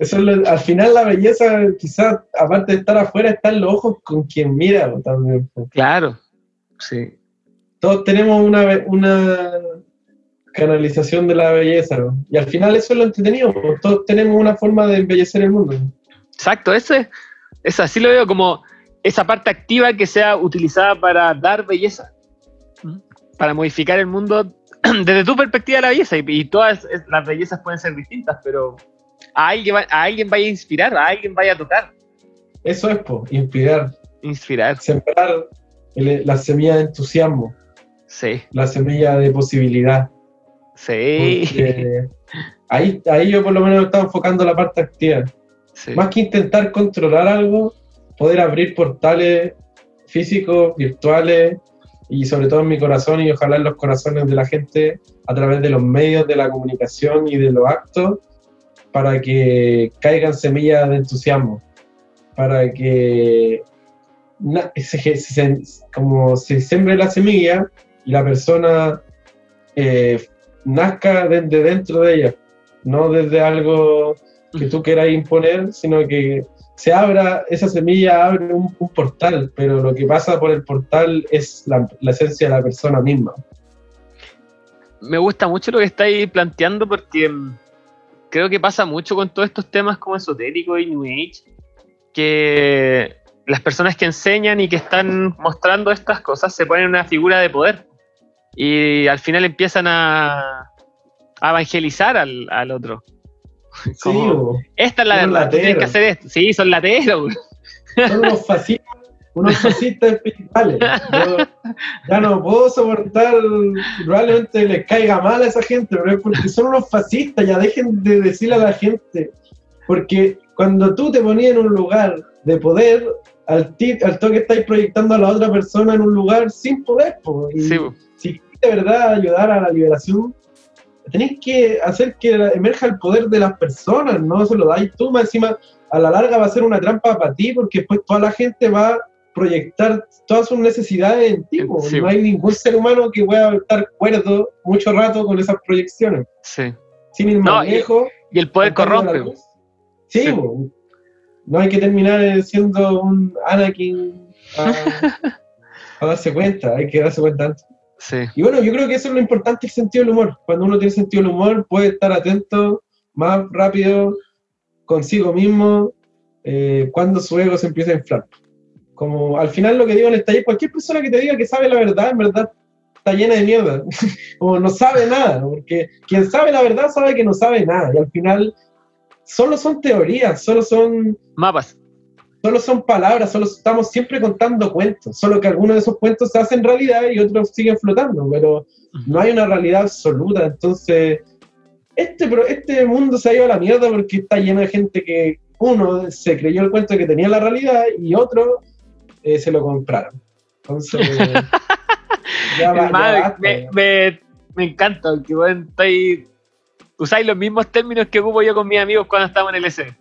Eso es lo- al final la belleza, quizás, aparte de estar afuera, está en los ojos con quien mira po, también. po. claro, sí. Todos tenemos una, una canalización de la belleza, ¿no? Y al final eso es lo entretenido, po. todos tenemos una forma de embellecer el mundo. Exacto, ese, es así lo veo como esa parte activa que sea utilizada para dar belleza, ¿Mm? para modificar el mundo [CLEARS THROAT] desde tu perspectiva de la belleza. Y, y todas las bellezas pueden ser distintas, pero a alguien, va- a alguien vaya a inspirar, a alguien vaya a tocar, Eso es, po, inspirar, inspirar. sembrar el- la semilla de entusiasmo, Sí, la semilla de posibilidad. sí, Porque ahí, ahí yo por lo menos estaba enfocando la parte activa. Sí. Más que intentar controlar algo, poder abrir portales físicos, virtuales y sobre todo en mi corazón y ojalá en los corazones de la gente a través de los medios de la comunicación y de los actos para que caigan semillas de entusiasmo, para que na- se, se- como se sembre la semilla y la persona eh, nazca desde dentro de ella, no desde algo que tú quieras imponer, sino que se abra, esa semilla abre un, portal, pero lo que pasa por el portal es la, esencia de la persona misma. me gusta mucho lo que estáis planteando porque mm, creo que pasa mucho con todos estos temas como esotéricos y New Age, que las personas que enseñan y que están mostrando estas cosas se ponen en una figura de poder y al final empiezan a, evangelizar al otro. [LAUGHS] Sí, Como, bo, Esta es la son verdad, tienes que hacer esto. Sí, son lateros. son unos [LAUGHS] fascistas, unos fascistas espirituales. Yo ya no puedo soportar, probablemente les caiga mal a esa gente, pero es porque son unos fascistas, ya dejen de decirle a la gente, porque cuando tú te ponías en un lugar de poder, al, al toque estáis proyectando a la otra persona en un lugar sin poder, po, y Sí, bo. si de verdad ayudar a la liberación, tenéis que hacer que emerja el poder de las personas, no se lo dais tú, más encima a la larga va a ser una trampa para ti, porque después toda la gente va a proyectar todas sus necesidades en ti. Sí. no hay ningún ser humano que pueda estar cuerdo mucho rato con esas proyecciones, sí. sin ir No, más y- el poder corrompe. Sí, no hay que terminar eh, siendo un Anakin a, [LAUGHS] a darse cuenta, hay que darse cuenta antes. Sí. Y bueno, yo creo que eso es lo importante, el sentido del humor. Cuando uno tiene sentido del humor, puede estar atento más rápido consigo mismo eh, cuando su ego se empieza a inflar. Como al final lo que digo en el taller, cualquier persona que te diga que sabe la verdad, en verdad está llena de mierda. [LAUGHS] Como no sabe nada, porque quien sabe la verdad sabe que no sabe nada. Y al final solo son teorías, solo son Mapas. Solo son palabras, solo estamos siempre contando cuentos, solo que algunos de esos cuentos se hacen realidad y otros siguen flotando, pero no hay una realidad absoluta, entonces este, pro- este mundo se ha ido a la mierda porque está lleno de gente que uno se creyó el cuento que tenía la realidad y otro eh, se lo compraron. Entonces, [LAUGHS] ya va- ya Hermano, basta, me, ya. me, me encanta, bueno, estáis- usáis los mismos términos que ocupo yo con mis amigos cuando estamos en el S.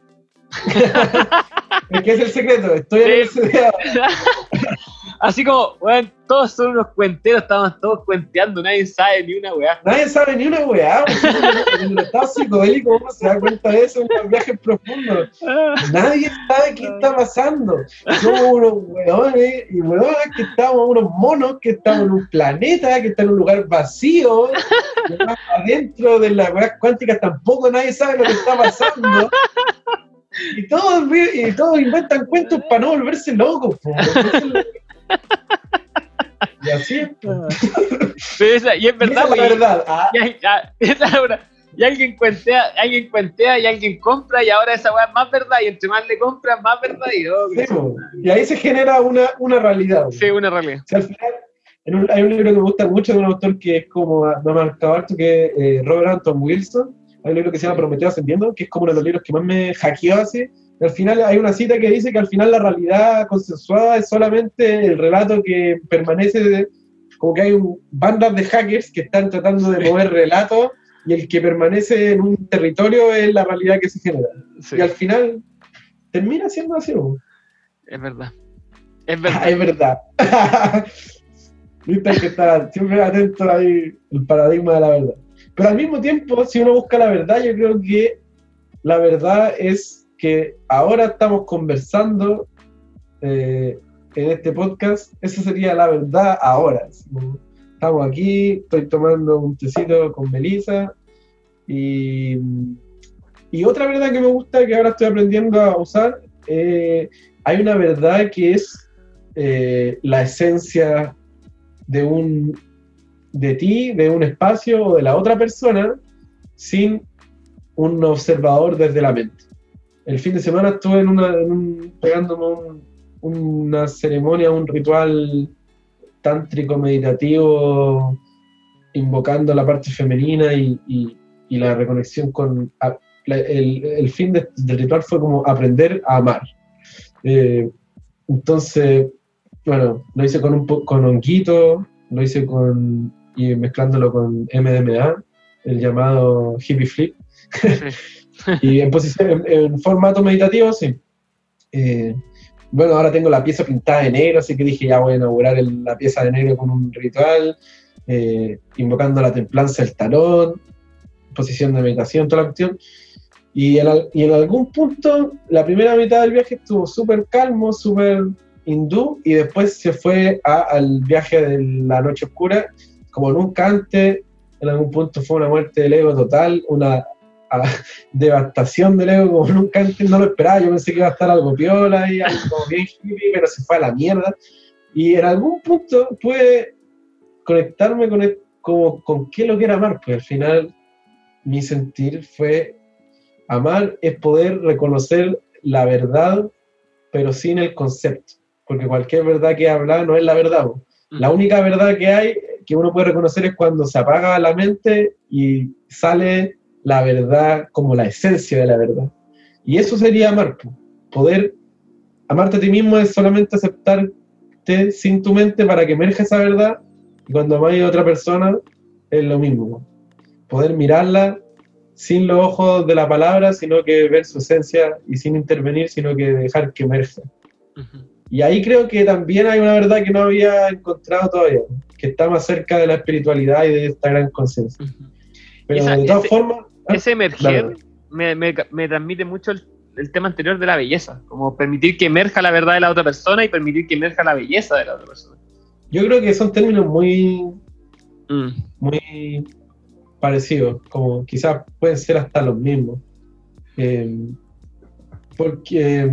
Es que es el secreto, estoy en el Sí. CDA. [LAUGHS] Así como, weón, todos son unos cuenteros, estaban todos cuenteando, nadie sabe ni una weá. Nadie sabe ni una weá, [LAUGHS] en el estado psicodélico uno se da cuenta de eso en los viajes profundos. Nadie sabe qué está pasando. Somos unos weones y weones que estamos, unos monos que estamos en un planeta, que está en un lugar vacío, adentro de las weas cuánticas tampoco nadie sabe lo que está pasando. Y todos, y todos inventan cuentos para no volverse locos. po. Y así es. esa- y es Y verdad, esa es la verdad. Ah, Y, esa es una- y alguien cuentea, alguien cuentea y alguien compra y ahora esa weá es más verdad y entre más le compras más verdad y oh, sí, y ahí se genera una, una realidad. sí, una realidad. O sea, al final, en un- hay un libro que me gusta mucho de un autor que es como, me ha marcado harto, que es eh, Robert Anton Wilson. Hay un libro que se llama Prometeo Ascendiendo, que es como uno de los libros que más me hackeó así. Y al final hay una cita que dice que al final la realidad consensuada es solamente el relato que permanece, de- como que hay un, bandas de hackers que están tratando de mover relatos y el que permanece en un territorio es la realidad que se genera. Sí, Y al final termina siendo así. ¿no? es verdad. Es Ah, verdad. es verdad. [LAUGHS] Viste que estar siempre atento ahí el paradigma de la verdad. Pero al mismo tiempo, si uno busca la verdad, yo creo que la verdad es que ahora estamos conversando eh, en este podcast. Esa sería la verdad ahora. Estamos aquí, estoy tomando un tecito con Melissa y, y otra verdad que me gusta que ahora estoy aprendiendo a usar, eh, hay una verdad que es eh, la esencia de un de ti, de un espacio o de la otra persona sin un observador desde la mente. El fin de semana estuve en una, pegándome un- una ceremonia, un ritual tántrico meditativo, invocando la parte femenina y, la reconexión con... el, fin de- del ritual fue como aprender a amar. Eh, entonces, bueno, lo hice con un con honguito, lo hice con y mezclándolo con MDMA, el llamado hippie flip, [LAUGHS] y en posición, en, en formato meditativo, sí. Eh, bueno, ahora tengo la pieza pintada de negro, así que dije ya voy a inaugurar el- la pieza de negro con un ritual, eh, invocando la templanza del tarot, posición de meditación, toda la cuestión. Y en, y en algún punto, la primera mitad del viaje estuvo súper calmo, súper hindú, y después se fue a- al viaje de la noche oscura, como nunca antes. En algún punto fue una muerte del ego total, una a- [LAUGHS] devastación del ego como nunca antes, no lo esperaba. Yo pensé que iba a estar algo piola y algo [LAUGHS] bien hippie, pero se fue a la mierda. Y en algún punto pude conectarme con, el- como, con qué es lo que era amar, pues al final mi sentir fue amar es poder reconocer la verdad, pero sin el concepto, porque cualquier verdad que habla no es la verdad. po. La única verdad que hay que uno puede reconocer es cuando se apaga la mente y sale la verdad como la esencia de la verdad. Y eso sería amar. po. Poder amarte a ti mismo es solamente aceptarte sin tu mente para que emerja esa verdad. Y cuando amáis a otra persona es lo mismo. po. Poder mirarla sin los ojos de la palabra, sino que ver su esencia y sin intervenir, sino que dejar que emerja. Y ahí creo que también hay una verdad que no había encontrado todavía, que está más cerca de la espiritualidad y de esta gran conciencia. Pero Esa- de todas ese- formas, ah, Ese emerger me, me- me transmite mucho el, el tema anterior de la belleza, como permitir que emerja la verdad de la otra persona y permitir que emerja la belleza de la otra persona. yo creo que son términos muy, Mm. muy parecidos, como quizás pueden ser hasta los mismos. Eh, porque eh,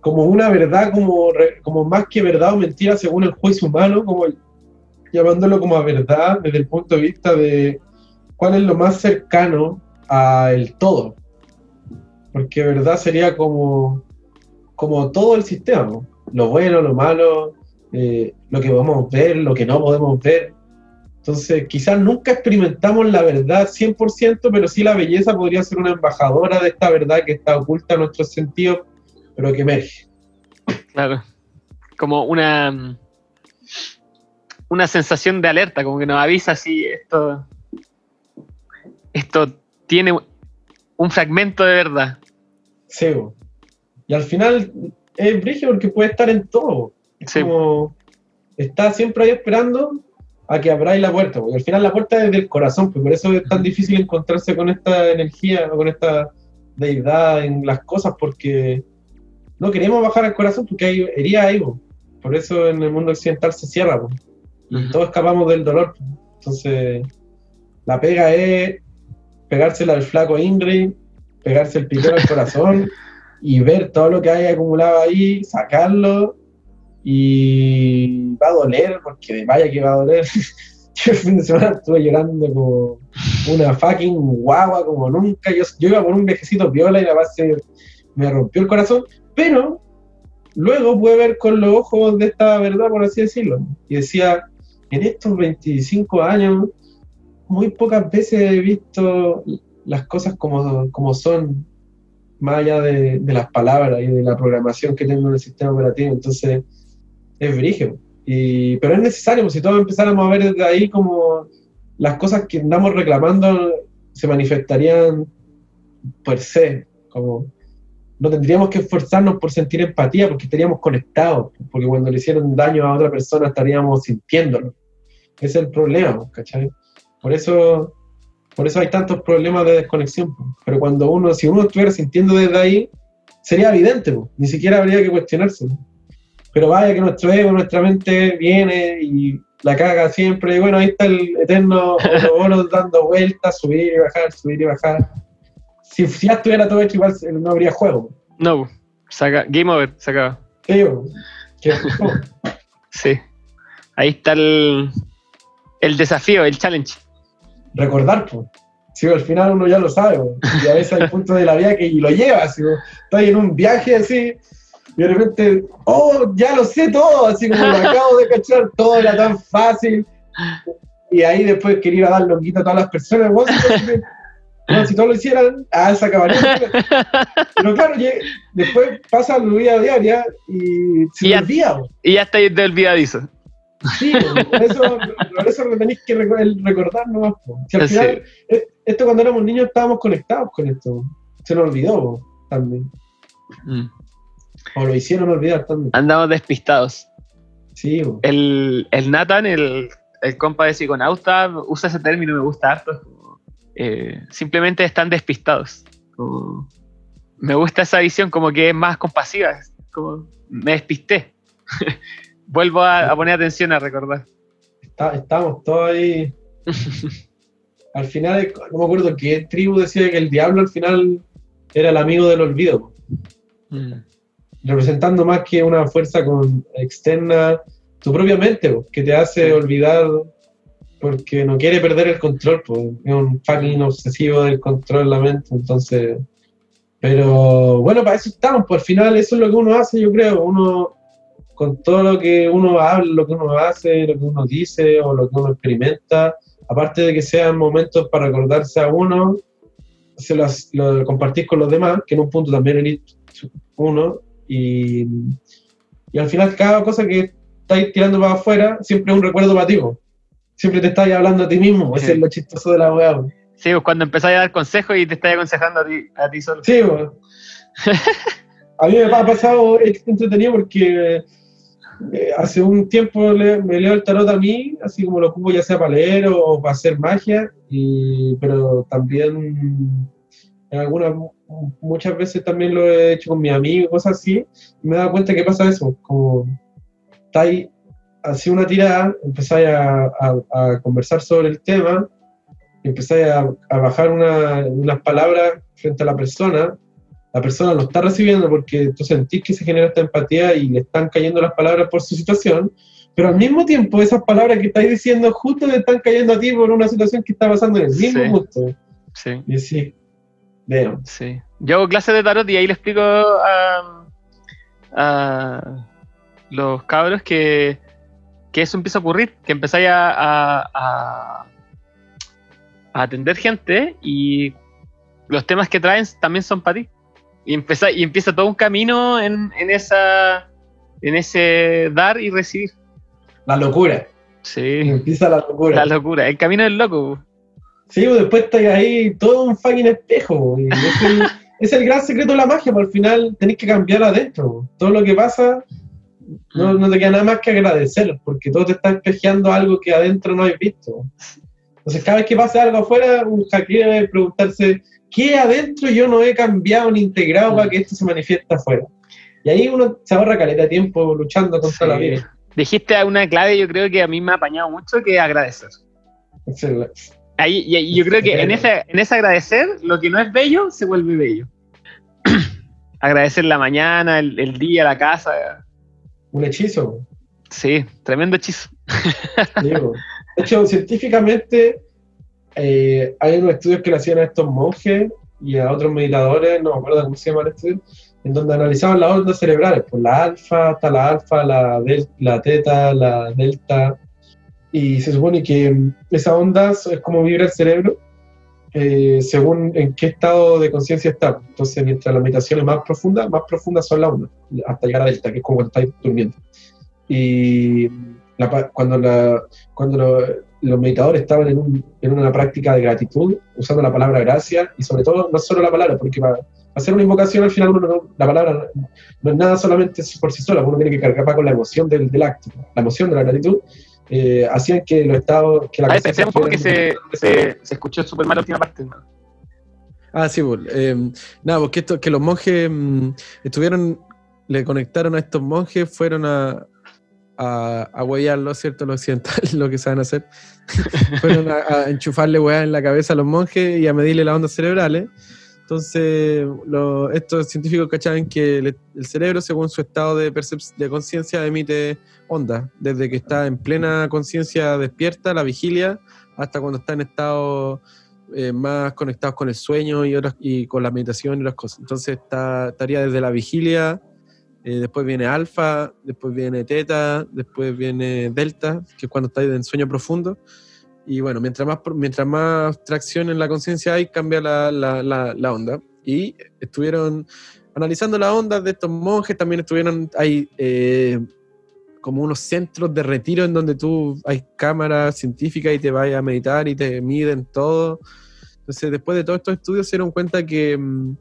como una verdad, como, como más que verdad o mentira según el juicio humano, como el- llamándolo como a verdad desde el punto de vista de cuál es lo más cercano al todo. Porque verdad sería como, como todo el sistema, lo bueno, lo malo, eh, lo que podemos ver, lo que no podemos ver. Entonces, quizás nunca experimentamos la verdad 100%, pero sí la belleza podría ser una embajadora de esta verdad que está oculta en nuestros sentidos, pero que emerge. Claro. Como una mm, una sensación de alerta, como que nos avisa si esto esto tiene un fragmento de verdad. Sí, bo. Y al final es brillo porque puede estar en todo. Es Sí. como está siempre ahí esperando a que abráis la puerta, porque al final la puerta es del corazón, pues por eso es tan difícil encontrarse con esta energía o con esta deidad en las cosas, porque no queremos bajar al corazón porque hay heridas ahí, por eso en el mundo occidental se cierra, pues. Y todos escapamos del dolor. Entonces, la pega es pegársela al flaco Ingrid, pegarse el piquero al corazón [LAUGHS] y ver todo lo que hay acumulado ahí, sacarlo y va a doler, porque vaya que va a doler. [LAUGHS] Yo el fin de semana estuve llorando como una fucking guagua, como nunca. Yo, yo iba por un viejecito viola y la base me rompió el corazón, pero luego pude ver con los ojos de esta verdad, por así decirlo. Y decía, en estos 25 años, muy pocas veces he visto las cosas como, como son, más allá de, de las palabras y de la programación que tengo en el sistema operativo. Entonces, es brígido. Y, pero es necesario, si todos empezáramos a ver desde ahí como las cosas que andamos reclamando se manifestarían per se, como no tendríamos que esforzarnos por sentir empatía porque estaríamos conectados, porque cuando le hicieron daño a otra persona estaríamos sintiéndolo. Ese es el problema, ¿cachai? Por eso, por eso hay tantos problemas de desconexión. Pero cuando uno, si uno estuviera sintiendo desde ahí, sería evidente, ni siquiera habría que cuestionarse. Pero vaya que nuestro ego, nuestra mente viene y la caga siempre. Y bueno, ahí está el eterno dando vueltas, subir y bajar, subir y bajar. Si, si ya estuviera todo hecho, igual no habría juego. No, saca, game over, se. [LAUGHS] Sí. Ahí está el, el desafío, el challenge. recordar, pues. Si al final uno ya lo sabe, po. y a veces hay puntos de la vida que y lo llevas, si estás en un viaje así, y de repente, oh, ya lo sé todo, así como lo acabo de cachar, todo era tan fácil, y ahí después quería ir a dar longuito a todas las personas, todos- bueno, si todos lo hicieran, ah, se acabaría. [LAUGHS] Pero claro, después pasa la vida diaria y se Y ya- olvida. Y ya está ahí de olvidadizo. Sí, por eso, por eso lo tenéis que recordar nomás. Si al Sí. final, eh, esto cuando éramos niños estábamos conectados con esto. Se nos olvidó también. Mm. O lo hicieron olvidar también. Andamos despistados. Sí. El, el Nathan, el, el compa de psiconauta, usa ese término, me gusta harto. Eh, simplemente están despistados. Como- me gusta esa visión, como que es más compasiva. Como me despisté. [LAUGHS] Vuelvo a, a poner atención a recordar. Está- estamos todos ahí. [LAUGHS] al final, no me acuerdo qué tribu decía que el diablo al final era el amigo del olvido. Mm. representando más que una fuerza con, externa, tu propia mente, que te hace Sí. olvidar porque no quiere perder el control, pues es un fucking obsesivo del control la mente, entonces... Pero bueno, para eso estamos, pues al final eso es lo que uno hace, yo creo, uno con todo lo que uno habla, lo que uno hace, lo que uno dice o lo que uno experimenta, aparte de que sean momentos para recordarse a uno, se los, lo compartís con los demás, que en un punto también eres uno, y, y al final cada cosa que estáis tirando para afuera siempre es un recuerdo para ti. Siempre te estáis hablando a ti mismo, ese Sí. es lo chistoso de la weá. po. Sí, pues cuando empezáis a dar consejos y te estás aconsejando a ti, a ti solo. Sí, po. [LAUGHS] a mí me ha pasado es entretenido porque eh, hace un tiempo le- me leo el tarot a mí, así como lo ocupo ya sea para leer o para hacer magia, y, pero también en algunas, muchas veces también lo he hecho con mis amigos, cosas así, y me he dado cuenta que pasa eso, como estáis así una tirada, empezáis a, a- a conversar sobre el tema, empezáis a, a bajar una- unas palabras frente a la persona, la persona lo está recibiendo porque tú sentís que se genera esta empatía y le están cayendo las palabras por su situación, pero al mismo tiempo esas palabras que estáis diciendo justo le están cayendo a ti por una situación que está pasando en el mismo Sí. punto. Sí. Y sí, veo. Sí. Yo hago clases de tarot y ahí le explico a, a los cabros que, que eso empieza a ocurrir, que empezáis a, a- a- a atender gente y los temas que traen también son para ti. Y, empeza- y empieza todo un camino en, en esa en ese dar y recibir. La locura. Sí, Empieza la locura. la locura, el camino del loco. Sí, pues después estáis ahí todo un fucking espejo. Es el gran secreto de la magia, porque al final tenés que cambiar adentro. Todo lo que pasa, no, no te queda nada más que agradecer, porque todo te está espejeando algo que adentro no has visto. Entonces, cada vez que pase algo afuera, un hackeo debe preguntarse, ¿qué adentro yo no he cambiado ni integrado para que esto se manifieste afuera? Y ahí uno se ahorra caleta de tiempo luchando contra Sí. la vida. Dijiste una clave, yo creo que a mí me ha apañado mucho, que es agradecer. Excelente. Ahí, y, y yo creo que en ese, en ese agradecer, lo que no es bello se vuelve bello. [CLEARS THROAT] agradecer la mañana, el, el día, la casa. Un hechizo. Sí, tremendo hechizo. [LAUGHS] Digo. De hecho, científicamente eh, hay unos estudios que le hacían a estos monjes y a otros meditadores, no me acuerdo cómo se llama el estudio, en donde analizaban las ondas cerebrales, pues la alfa, está la alfa, la, del- la teta, la delta, y se supone que esas ondas es como vibra el cerebro eh, según en qué estado de conciencia está. Entonces, mientras la meditación es más profunda, más profundas son las ondas, hasta llegar a delta, que es como cuando estáis durmiendo. Y la cuando, la, cuando lo- los meditadores estaban en, un- en una práctica de gratitud, usando la palabra gracia, y sobre todo, no solo la palabra, porque para hacer una invocación al final uno no- la palabra no es nada solamente por sí sola, uno tiene que cargar con la emoción del, del acto, la emoción de la gratitud, eh, hacían que los estados, que la A ver, conciencia esperemos porque fuera- se, se, se escuchó súper mal la última parte. ¿no? Ah, sí, pues, eh, nada, porque esto, que los monjes mm, estuvieron, le conectaron a estos monjes, fueron a, a, a huellarlo, ¿cierto? Los occidentales, [LAUGHS] lo que saben hacer. [LAUGHS] fueron a, a enchufarle hueá en la cabeza a los monjes y a medirle las ondas cerebrales. Entonces, lo- estos científicos cachaban que el, cerebro, según su estado de, de conciencia, emite ondas, desde que está en plena conciencia despierta, la vigilia, hasta cuando está en estado eh, más conectados con el sueño y, otras, y con la meditación y otras cosas. Entonces está, estaría desde la vigilia, eh, después viene alfa, después viene teta, después viene delta, que es cuando estáis en sueño profundo. Y bueno, mientras más, mientras más tracción en la conciencia hay, cambia la, la, la, la onda. Y estuvieron analizando las ondas de estos monjes, también estuvieron, hay eh, como unos centros de retiro en donde tú hay cámaras científicas y te vas a meditar y te miden todo. Entonces, después de todos estos estudios, se dieron cuenta que mm,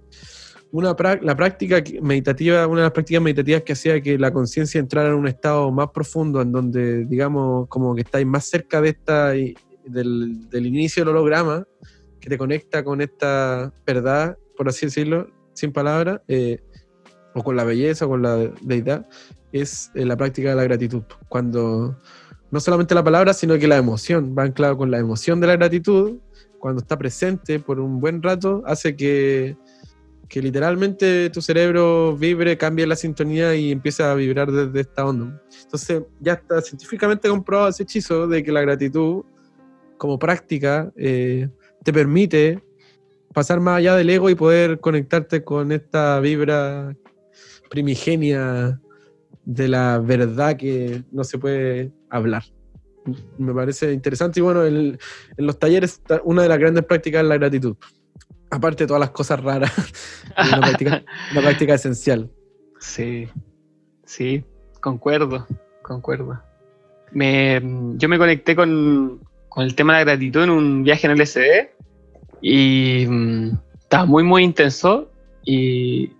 una la práctica meditativa, una de las prácticas meditativas que hacía que la conciencia entrara en un estado más profundo, en donde, digamos, como que estáis más cerca de esta del, inicio del holograma, que te conecta con esta verdad, por así decirlo, sin palabras, eh, o con la belleza, o con la deidad, es eh, la práctica de la gratitud. Cuando no solamente la palabra, sino que la emoción va anclado con la emoción de la gratitud, cuando está presente por un buen rato, hace que, que literalmente tu cerebro vibre, cambie la sintonía y empiece a vibrar desde esta onda. Entonces, ya está científicamente comprobado ese hechizo de que la gratitud, como práctica, eh, te permite pasar más allá del ego y poder conectarte con esta vibra primigenia de la verdad que no se puede hablar. Me parece interesante y bueno, en los talleres ta- una de las grandes prácticas es la gratitud. Aparte de todas las cosas raras, [LAUGHS] una práctica, una práctica esencial. Sí, sí, concuerdo, concuerdo. Me, yo me conecté con, con el tema de la gratitud en un viaje en LSD y mm, estaba muy, muy intenso y,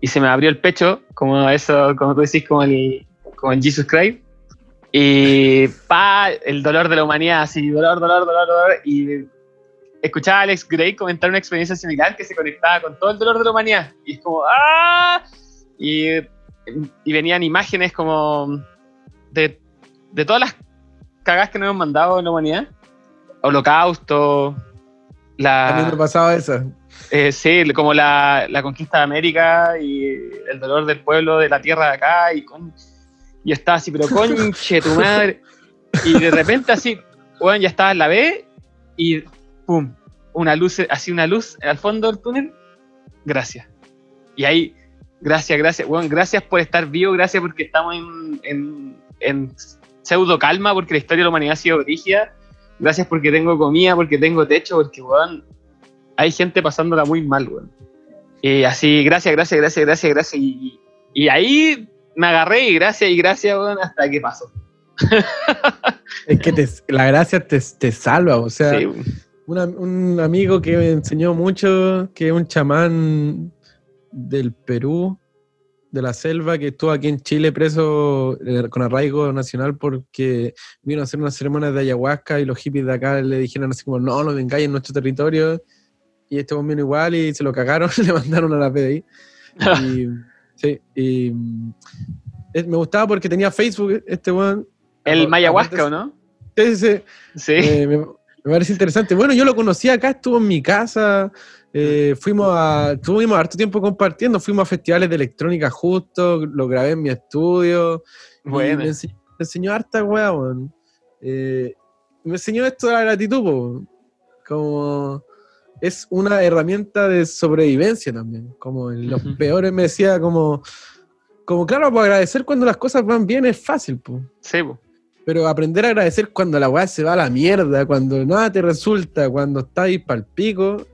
y se me abrió el pecho, como eso, como tú decís, como el, como Jesus Christ. Y pa, el dolor de la humanidad, así, dolor, dolor, dolor, dolor. Y escuchaba a Alex Gray comentar una experiencia similar que se conectaba con todo el dolor de la humanidad. Y es como, ¡ah! Y, y venían imágenes como de, de todas las cagas que nos hemos mandado en la humanidad. Holocausto, A mí me la, pasaba esa. eh, sí, como la, la conquista de América y el dolor del pueblo de la tierra de acá. Y con, yo estaba así, pero conche tu madre. Y de repente así, bueno, ya estaba en la B y pum, una luz, así una luz al fondo del túnel. Gracias. Y ahí, gracias, gracias. Bueno, gracias por estar vivo, gracias porque estamos en, en, en pseudo calma, porque la historia de la humanidad ha sido rígida. Gracias porque tengo comida, porque tengo techo, porque, weón, hay gente pasándola muy mal, weón. Y así, gracias, gracias, gracias, gracias, gracias. Y, y ahí me agarré y gracias y gracias, weón, hasta que pasó. [LAUGHS] Es que te- la gracia te, te salva, o sea, Sí, weón. una- un amigo que me enseñó mucho, que es un chamán del Perú, de la selva, que estuvo aquí en Chile preso eh, con arraigo nacional porque vino a hacer unas ceremonias de ayahuasca y los hippies de acá le dijeron así como, no, no vengáis en nuestro territorio. Y este vino igual y se lo cagaron, [LAUGHS] le mandaron a la PDI. [LAUGHS] Y, sí, y mm, es- me gustaba porque tenía Facebook este weón. El Mayahuasca, ¿o no? Sí, sí, sí. Sí. Eh, me, me parece interesante. Bueno, yo lo conocí acá, estuvo en mi casa. Eh, fuimos a, tuvimos harto tiempo compartiendo, fuimos a festivales de electrónica justo, lo grabé en mi estudio. y Bueno. Me enseñó, me enseñó harta weá, weón. Eh, me enseñó esto de la gratitud, como es una herramienta de sobrevivencia también. Como en los peores me decía como, como claro, pues agradecer cuando las cosas van bien es fácil, pues. Sí, po. Pero aprender a agradecer cuando la weá se va a la mierda, cuando nada te resulta, cuando estás ahí pa'l pico,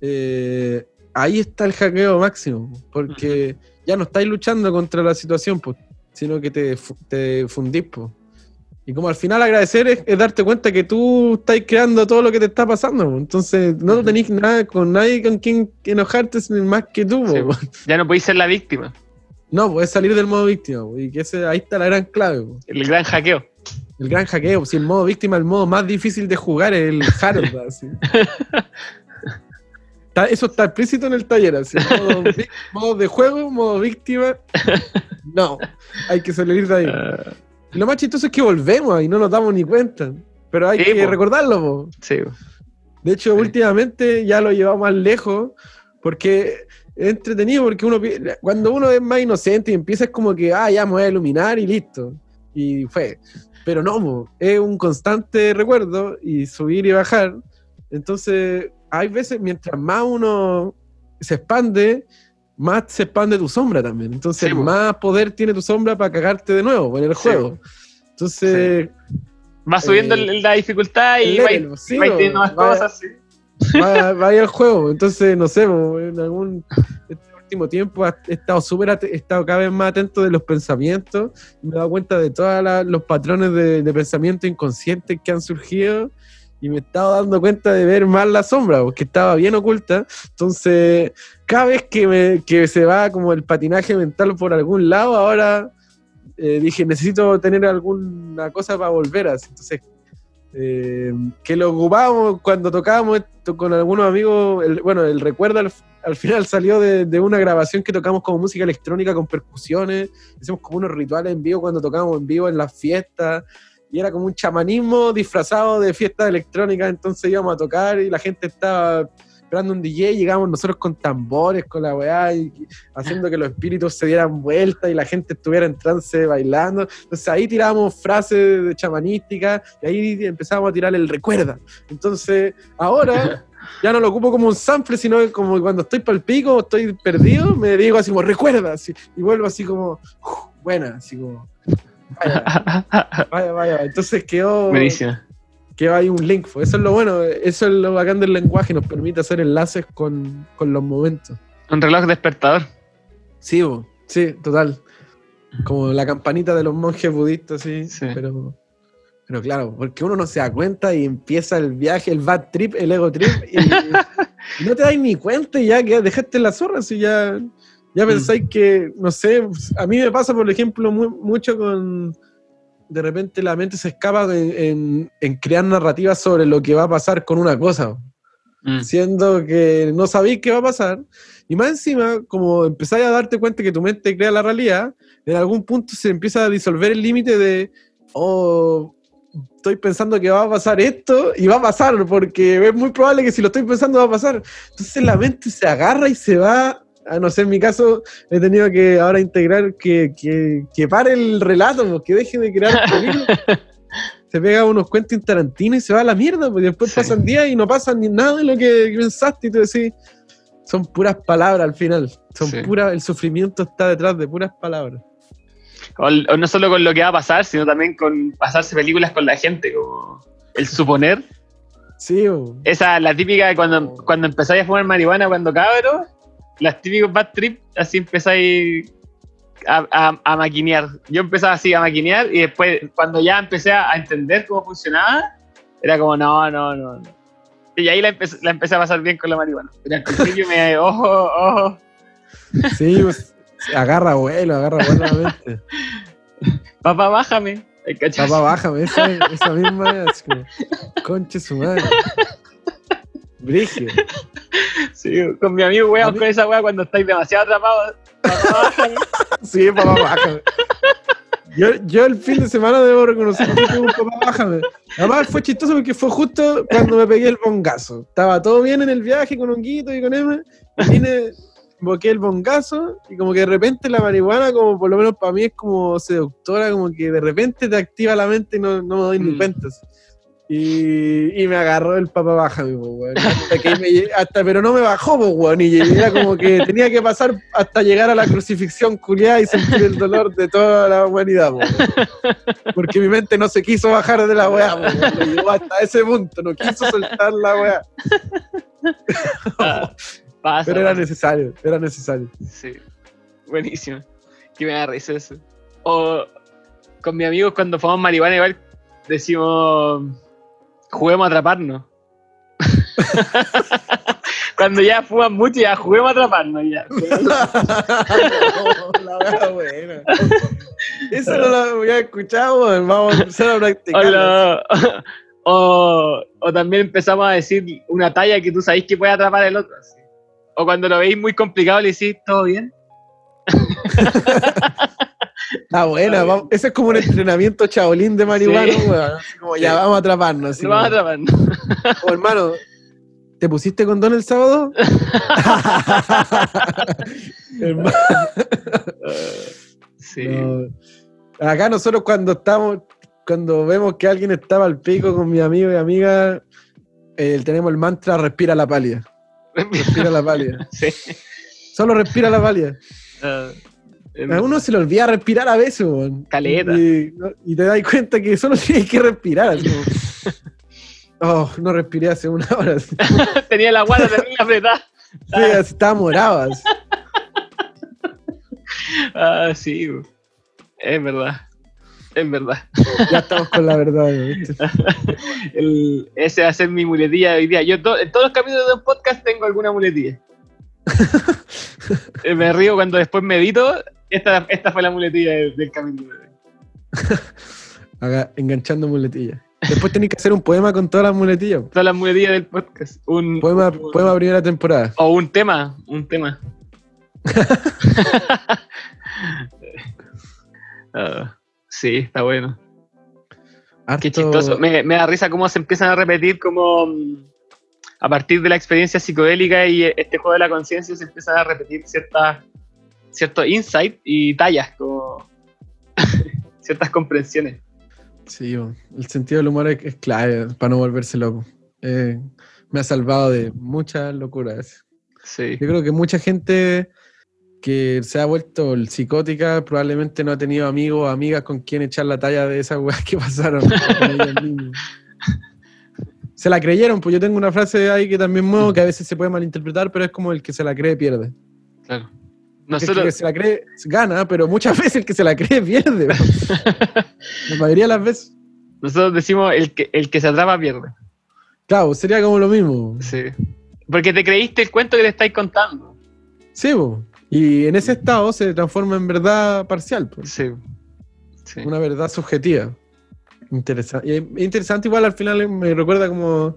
eh, ahí está el hackeo máximo, porque ya no estáis luchando contra la situación, pues, sino que te, fu- te fundís. pues. Y como al final agradecer es, es darte cuenta que tú estás creando todo lo que te está pasando, entonces no Ujú. tenéis nada con nadie con quien enojarte más que tú. Sí. [LAUGHS] Ya no podéis ser la víctima. No, puedes salir del modo víctima, y que ese, ahí está la gran clave. El gran hackeo. El gran hackeo, si el modo víctima el modo más difícil de jugar es el hard. [LAUGHS] Está- eso está explícito en el taller, así. [LAUGHS] Modo, modo de juego, modo víctima. No, hay que salir de ahí. Ah, Y lo más chistoso es que volvemos y no nos damos ni cuenta. Pero hay Sí, que po. recordarlo, po. sí, po. De hecho, Sí. últimamente ya lo llevamos más lejos porque es entretenido porque uno cuando uno es más inocente y empieza es como que, ah, ya me voy a iluminar y listo. Y fue. Pero no, es un constante recuerdo y subir y bajar. Entonces, hay veces, mientras más uno se expande, más se expande tu sombra también. Entonces, Sí, más poder tiene tu sombra para cagarte de nuevo en el Sí, juego. Entonces, Va subiendo Eh, la dificultad y sí, vais po. teniendo más Vaya- cosas. sí. va, [LAUGHS] va al juego. Entonces, no sé, en algún este último tiempo he estado súper he estado cada vez más atento de los pensamientos. Me he dado cuenta de todos los patrones de, de pensamiento inconscientes que han surgido. Y me he estado dando cuenta de ver más la sombra, porque estaba bien oculta. Entonces, cada vez que, me, que se va como el patinaje mental por algún lado, ahora eh, dije, necesito tener alguna cosa para volver así. Entonces, eh, que lo ocupábamos cuando tocábamos esto con algunos amigos. el- bueno, el recuerdo al, al final salió de, de una grabación que tocamos como música electrónica con percusiones. Hicimos como unos rituales en vivo cuando tocábamos en vivo en las fiestas. Y era como un chamanismo disfrazado de fiesta electrónica. Entonces íbamos a tocar y la gente estaba esperando un DJ. Llegamos nosotros con tambores, con la weá, y, haciendo que los espíritus se dieran vuelta y la gente estuviera en trance bailando. Entonces ahí tirábamos frases de chamanística y ahí empezamos a tirar el recuerda. Entonces ahora [LAUGHS] ya no lo ocupo como un sample, sino como cuando estoy para el pico, estoy perdido, me digo así como recuerda, así, y vuelvo así como "Uf, buena, así como [LAUGHS] vaya, vaya, vaya. Entonces quedó, Buenísimo. quedó ahí un link. pues. Eso es lo bueno, eso es lo bacán del lenguaje, nos permite hacer enlaces con, con los momentos. Un reloj despertador. Sí, bo, sí, total. Como la campanita de los monjes budistas, sí. Sí. Pero, pero claro, porque uno no se da cuenta y empieza el viaje, el bad trip, el ego trip, y, y [LAUGHS] no te das ni cuenta y ya que dejaste la zorra, si ya, ya pensáis que, no sé, a mí me pasa, por ejemplo, mu- mucho con. De repente la mente se escapa en, en- en crear narrativas sobre lo que va a pasar con una cosa Mm. siendo que no sabéis qué va a pasar. Y más encima, como empezáis a darte cuenta que tu mente crea la realidad, en algún punto se empieza a disolver el límite de, oh, estoy pensando que va a pasar esto y va a pasar, porque es muy probable que si lo estoy pensando va a pasar. Entonces la mente se agarra y se va. A no ser en mi caso, he tenido que ahora integrar que, que, que pare el relato, pues, que deje de crear [LAUGHS] se pega unos cuentos en Tarantino y se va a la mierda, porque después Sí. pasan días y no pasa ni nada de lo que pensaste y tú decís, son puras palabras al final, son Sí. puras, el sufrimiento está detrás de puras palabras. O, o no solo con lo que va a pasar, sino también con pasarse películas con la gente, como el suponer. Sí, bo. Esa, la típica de cuando, cuando empezáis a fumar marihuana cuando cabros, las típicos bad trip, así empezáis a, a, a maquinear. Yo empezaba así a maquinear y después, cuando ya empecé a, entender cómo funcionaba, era como, no, no, no. no. Y ahí la empecé, la empecé a pasar bien con la marihuana. Pero al principio me. [LAUGHS] Ojo, ojo. Sí, pues, agarra vuelo, agarra vuelo. Papá, bájame. Papá, bájame, esa, esa misma es como, conche su madre. Brigio. Sí, con mi amigo, weón, con esa weá cuando estáis demasiado atrapados. Sí, papá, bájame. Yo, yo el fin de semana debo reconocer que tuve un papá, bájame. Además fue chistoso porque fue justo cuando me pegué el bongazo. Estaba todo bien en el viaje con Honguito y con Emma. Vine, invoqué el bongazo y como que de repente la marihuana, como por lo menos para mí es como seductora, como que de repente te activa la mente y no, no me doy ni Mm. cuenta. Y, y me agarró el papá po, weón. Hasta que me lle- hasta, pero no me bajó, weón. Y era como que tenía que pasar hasta llegar a la crucifixión culiada y sentir el dolor de toda la humanidad, weón. Porque mi mente no se quiso bajar de la weá, weón. Me llevó hasta ese punto, no quiso soltar la weá. Ah, pasa, Pero era necesario, era necesario. Sí. Buenísimo. Que me da risa eso. O con mis amigos cuando fumamos marihuana igual decimos juguemos a atraparnos. [LAUGHS] cuando ya fuman mucho ya juguemos a atraparnos ya. [LAUGHS] la weá buena. Eso no lo había escuchado. Vamos a empezar a lo- [LAUGHS] o- o también empezamos a decir una talla que tú sabéis que puede atrapar el otro. así. O cuando lo veis muy complicado le decís, ¿todo bien? [LAUGHS] Ah, buena, vamos- ese es como un entrenamiento chabolín de marihuana, Sí. weón. Como ya Sí. vamos a atraparnos. así No vamos a atraparnos. [LAUGHS] "Oh, hermano, ¿te pusiste condón el sábado? [LAUGHS] Hermano, Sí. no. Acá nosotros cuando estamos, cuando vemos que alguien estaba al pico con mi amigo y amiga, eh, tenemos el mantra respira la palia. Respira la palia. Sí. Solo respira la palia. Ah, A uno se le olvida respirar a veces, weón. Caleta. Y, y te das cuenta que solo [LAUGHS] tienes que respirar. [LAUGHS] oh, no respiré hace una hora. [LAUGHS] Tenía la guarda terrible apretada. Sí, así estaba morado. así. Ah, sí, es verdad. Es verdad. Ya estamos con la verdad. El- ese va a ser mi muletilla de hoy día. Yo to- en todos los capítulos de un podcast tengo alguna muletilla. Eh, me río cuando después medito. Esta, esta fue la muletilla del, hoy. [LAUGHS] Acá, enganchando muletillas. Después tenés que hacer un poema con todas las muletillas. Todas las muletillas del podcast. Un, Poema, un- poema primera temporada. O un tema. Un tema. [LAUGHS] Ah, sí, está bueno. Qué Harto- chistoso. Me, me da risa cómo se empiezan a repetir como mm, a partir de la experiencia psicodélica y este juego de la conciencia se empiezan a repetir ciertas ciertos insights y tallas, como [LAUGHS] ciertas comprensiones. Sí, el sentido del humor es, es clave para no volverse loco. Eh, me ha salvado de muchas locuras. Sí. Yo creo que mucha gente que se ha vuelto psicótica probablemente no ha tenido amigos o amigas con quien echar la talla de esas weas que pasaron. [LAUGHS] Se la creyeron, pues yo tengo una frase ahí que también muevo que a veces se puede malinterpretar, pero es como el que se la cree pierde. Claro. El que Nosotros, se la cree gana, pero muchas [LAUGHS] veces el que se la cree pierde. La mayoría de las veces. nosotros decimos el que, el que se atrapa pierde. Claro, sería como lo mismo. Sí. Porque te creíste el cuento que le estáis contando. Sí, bo. y en ese estado se transforma en verdad parcial, pues. Sí. Sí. una verdad subjetiva. Interesante. Interesante igual al final me recuerda como,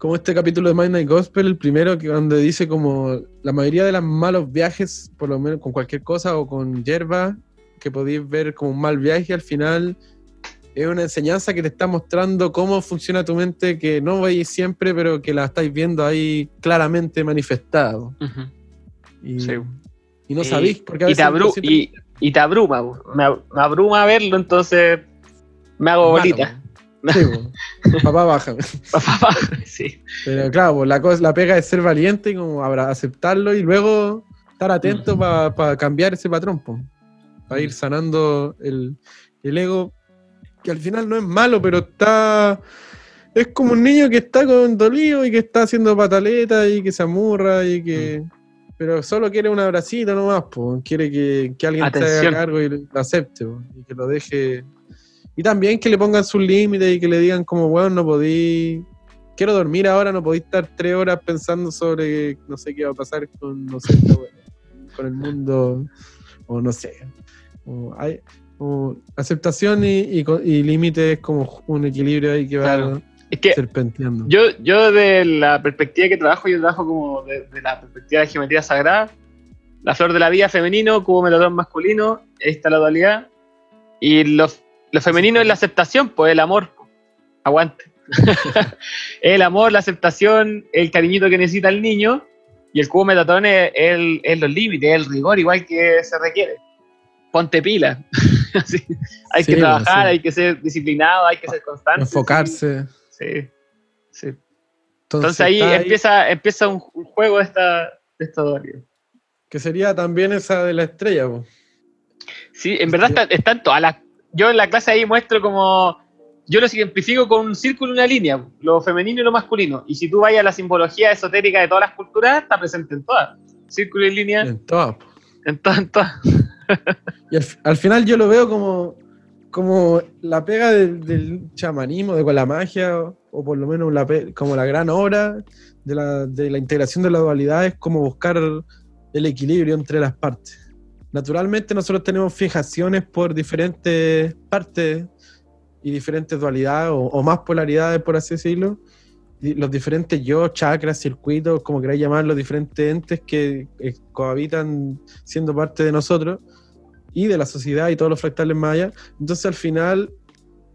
como este capítulo de Mind Night Gospel, el primero, que donde dice como la mayoría de los malos viajes, por lo menos con cualquier cosa o con hierba, que podéis ver como un mal viaje, al final es una enseñanza que te está mostrando cómo funciona tu mente, que no veis siempre, pero que la estáis viendo ahí claramente manifestada. Ujú. Y, Sí. y no Y- sabéis, porque a y, te veces abru- siempre- y, y te abruma, me, ab- me abruma verlo, entonces me hago bolita. Sí, [LAUGHS] po. papá, bájame. sí. Pero claro, pues, la, cosa, la pega es ser valiente y como aceptarlo y luego estar atento para cambiar ese patrón, para ir sanando el, el ego, que al final no es malo, pero está... Es como un niño que está con dolido y que está haciendo pataleta y que se amurra y que... Pero solo quiere un abracito nomás, pues. quiere que, que alguien se haga cargo y lo acepte po, y que lo deje... Y también que le pongan sus límites y que le digan como, bueno, no podí quiero dormir ahora, no podéis estar tres horas pensando sobre no sé qué va a pasar con, no sé, esta con el mundo, o no sé. O hay, o aceptación y, y, co- y límite es como un equilibrio ahí que va Claro. Es que serpenteando. yo, yo de la perspectiva que trabajo, yo trabajo como de, de la perspectiva de geometría sagrada, la flor de la vida femenino, cubo metatron masculino, ahí está la dualidad, y lo, lo femenino es la aceptación, pues el amor, aguante. [LAUGHS] el amor, la aceptación, el cariñito que necesita el niño, y el cubo metatron es, el- es los límites, el rigor igual que se requiere. Ponte pila. [LAUGHS] Hay Sí, que trabajar, sí. hay que ser disciplinado, hay que ser constante. Enfocarse. Sí, sí. Entonces, Entonces ahí está empieza, empieza un, un juego de esta, de esta dualidad. Que sería también esa de la estrella, po. Sí, en verdad está- están todas las. Yo en la clase ahí muestro como. Yo lo simplifico con un círculo y una línea, lo femenino y lo masculino. Y si tú vayas a la simbología esotérica de todas las culturas, está presente en todas. Círculo y línea, En todas, en todas, en todas. Y al, al final yo lo veo como, como la pega del, del chamanismo, de con la magia, o, o por lo menos la como la gran obra de la, de la integración de la dualidad es como buscar el equilibrio entre las partes. Naturalmente nosotros tenemos fijaciones por diferentes partes y diferentes dualidades o, más polaridades, por así decirlo. Los diferentes yo, chakras, circuitos, como queráis llamar, los diferentes entes que eh, cohabitan siendo parte de nosotros y de la sociedad y todos los fractales mayas. Entonces al final,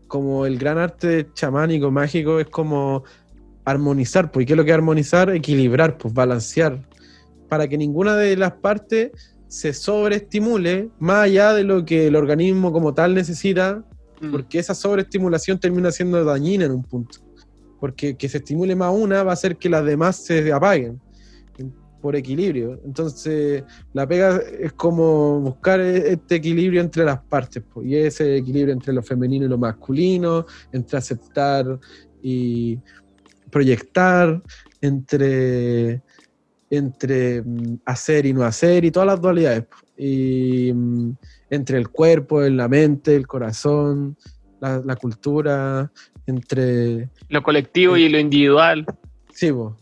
como el gran arte chamánico, mágico, es como armonizar, pues, ¿y qué es lo que armonizar? Equilibrar, pues, balancear, para que ninguna de las partes se sobreestimule más allá de lo que el organismo como tal necesita, Mm. porque esa sobreestimulación termina siendo dañina en un punto. Porque que se estimule más una va a hacer que las demás se apaguen por equilibrio. Entonces, la pega es como buscar e- este equilibrio entre las partes, y ese equilibrio entre lo femenino y lo masculino, entre aceptar y proyectar, entre, entre mm, hacer y no hacer, y todas las dualidades. Y mm, entre el cuerpo, la mente, el corazón, la, la cultura, entre Lo colectivo y lo individual. Sí, po.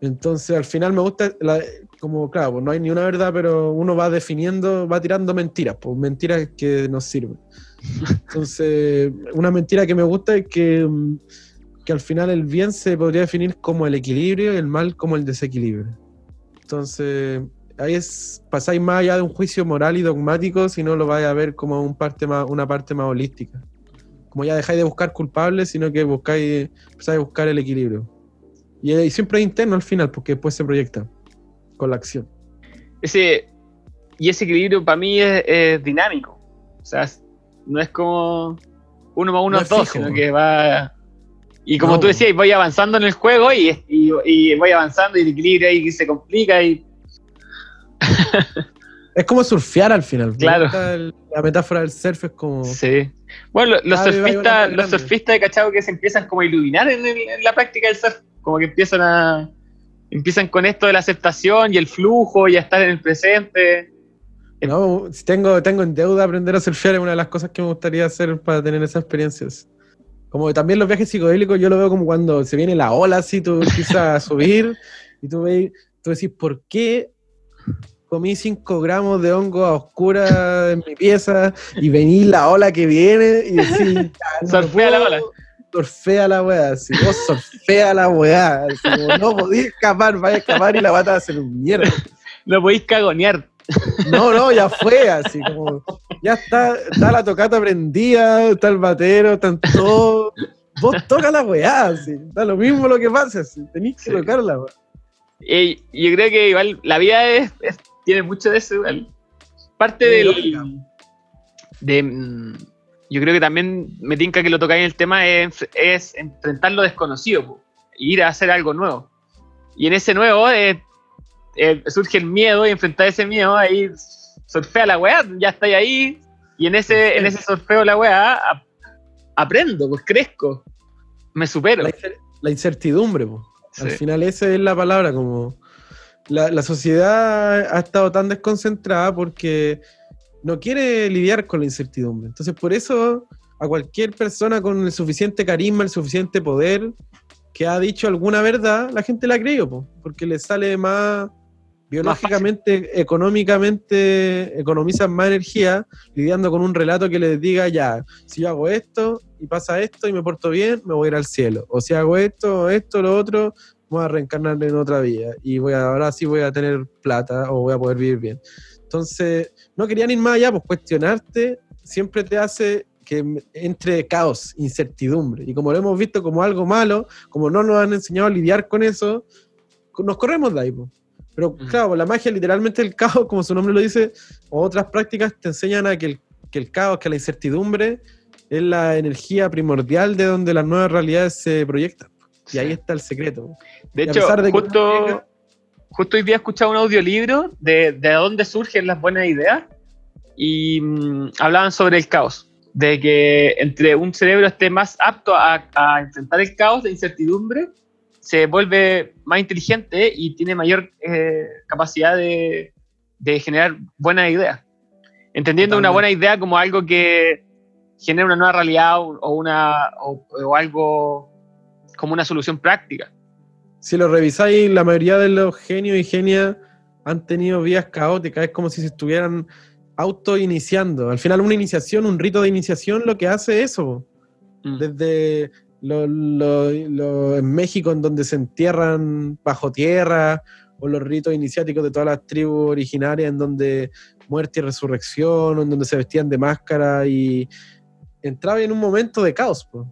Entonces al final me gusta, la- como claro, pues no hay ni una verdad, pero uno va definiendo, va tirando mentiras, pues mentiras que nos sirven. Entonces, una mentira que me gusta es que, mm, que al final el bien se podría definir como el equilibrio y el mal como el desequilibrio. Entonces, ahí es, pasáis más allá de un juicio moral y dogmático, sino lo vais a ver como un parte más, una parte más holística. Como ya dejáis de buscar culpables, sino que buscáis, empezáis a buscar el equilibrio. Y, y siempre es interno al final, porque después se proyecta con la acción. Ese, y ese equilibrio para mí es, es dinámico. O sea, no es como uno más uno No es es dos, fijo. sino que va. Y como No. tú decías, voy avanzando en el juego y, y, y voy avanzando y el equilibrio ahí se complica y [LAUGHS] Es como surfear al final. Claro. el- la metáfora del surf es como. Sí. Bueno, lo- los surfistas, los surfistas de cachao que se empiezan como a iluminar en, el- en la práctica del surf, como que empiezan a empiezan con esto de la aceptación y el flujo y a estar en el presente. No, si tengo, tengo en deuda aprender a surfear, es una de las cosas que me gustaría hacer para tener esas experiencias. Como que también los viajes psicodélicos, yo lo veo como cuando se viene la ola, así tú empiezas a [LAUGHS] subir y tú, veis, tú decís, ¿por qué comí 5 gramos de hongo a oscura en mi pieza y vení la ola que viene y decís, "Ya, no Surfea la puedo". ola. Surfea la weá, así, vos surfea la weá, así como, no podís escapar, vais a escapar y la va a hacer un mierda. Lo [LAUGHS] podéis cagonear. No, no, ya fue, así como, ya está, está la tocata prendida, está el batero, están todos. Vos toca la weá, así, da lo mismo lo que pase, así, tenés que Sí. tocarla, weá. Y yo creo que igual la vida es, es- tiene mucho de eso igual. Parte Sí, del. De, mm, yo creo que también me tinca que lo tocáis en el tema es, es enfrentar lo desconocido, po, ir a hacer algo nuevo. Y en ese nuevo eh, eh, surge el miedo y enfrentar ese miedo, ahí surfea la weá, ya estáis ahí. Y en ese, en ese surfeo la weá ap- aprendo, pues crezco, me supero. La, incer- la incertidumbre. Al final esa es la palabra, como la, la sociedad ha estado tan desconcentrada porque no quiere lidiar con la incertidumbre. Entonces por eso a cualquier persona con el suficiente carisma, el suficiente poder, que ha dicho alguna verdad, la gente la creído, po, porque le sale más biológicamente, económicamente, economizan más energía lidiando con un relato que les diga, ya, si yo hago esto y pasa esto y me porto bien, me voy a ir al cielo. O si hago esto, esto, lo otro, voy a reencarnar en otra vida y voy a, ahora sí voy a tener plata o voy a poder vivir bien. Entonces, no querían ir más allá, pues cuestionarte siempre te hace que entre caos, incertidumbre. Y como lo hemos visto como algo malo, como no nos han enseñado a lidiar con eso, nos corremos de ahí. pues. Pero claro, la magia literalmente el caos, como su nombre lo dice, o otras prácticas te enseñan a que el, que el caos, que la incertidumbre es la energía primordial de donde las nuevas realidades se proyectan. Y ahí está el secreto. De Y hecho, de justo, llega- justo hoy día he escuchado un audiolibro de, de dónde surgen las buenas ideas y mm, hablaban sobre el caos. De que entre un cerebro esté más apto a, a enfrentar el caos de incertidumbre, se vuelve más inteligente y tiene mayor eh, capacidad de, de generar buenas ideas. Entendiendo una buena idea como algo que genera una nueva realidad o, una, o- o algo como una solución práctica. si lo revisáis, la mayoría de los genios y genias han tenido vías caóticas, es como si se estuvieran auto-iniciando. Al final, una iniciación, un rito de iniciación, lo que hace es eso. Mm. Desde lo, en México, en donde se entierran bajo tierra, o los ritos iniciáticos de todas las tribus originarias, en donde muerte y resurrección, en donde se vestían de máscara y entraba en un momento de caos. po.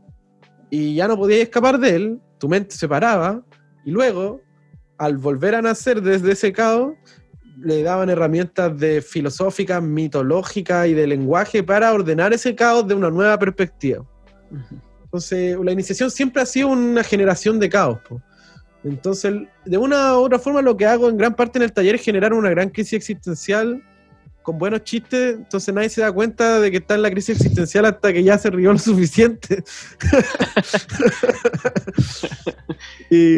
Y ya no podías escapar de él, tu mente se paraba, y luego, al volver a nacer desde ese caos, le daban herramientas de filosóficas, mitológicas y de lenguaje para ordenar ese caos de una nueva perspectiva. Entonces, la iniciación siempre ha sido una generación de caos. po. Entonces, de una u otra forma, lo que hago en gran parte en el taller es generar una gran crisis existencial con buenos chistes. Entonces, nadie se da cuenta de que está en la crisis existencial hasta que ya se rió lo suficiente. [LAUGHS] y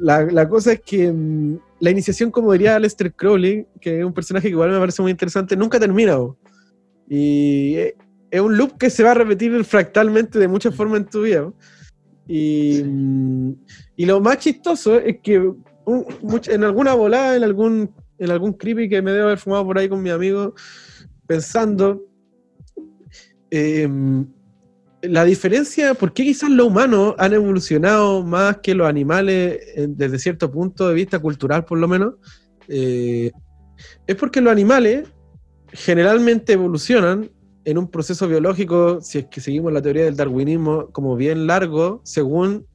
la, cosa es que mm, la iniciación, como diría Aleister Crowley, que es un personaje que igual me parece muy interesante, nunca termina. Y eh, es un loop que se va a repetir fractalmente de muchas formas en tu vida. ¿no? Y, mm, y lo más chistoso es que un- much- en alguna volada, en algún, en algún creepy que me debo haber fumado por ahí con mi amigo, pensando, em, la diferencia, ¿por qué quizás los humanos han evolucionado más que los animales eh, desde cierto punto de vista cultural, por lo menos? Eh, es porque los animales generalmente evolucionan en un proceso biológico, si es que seguimos la teoría del darwinismo, como bien largo, según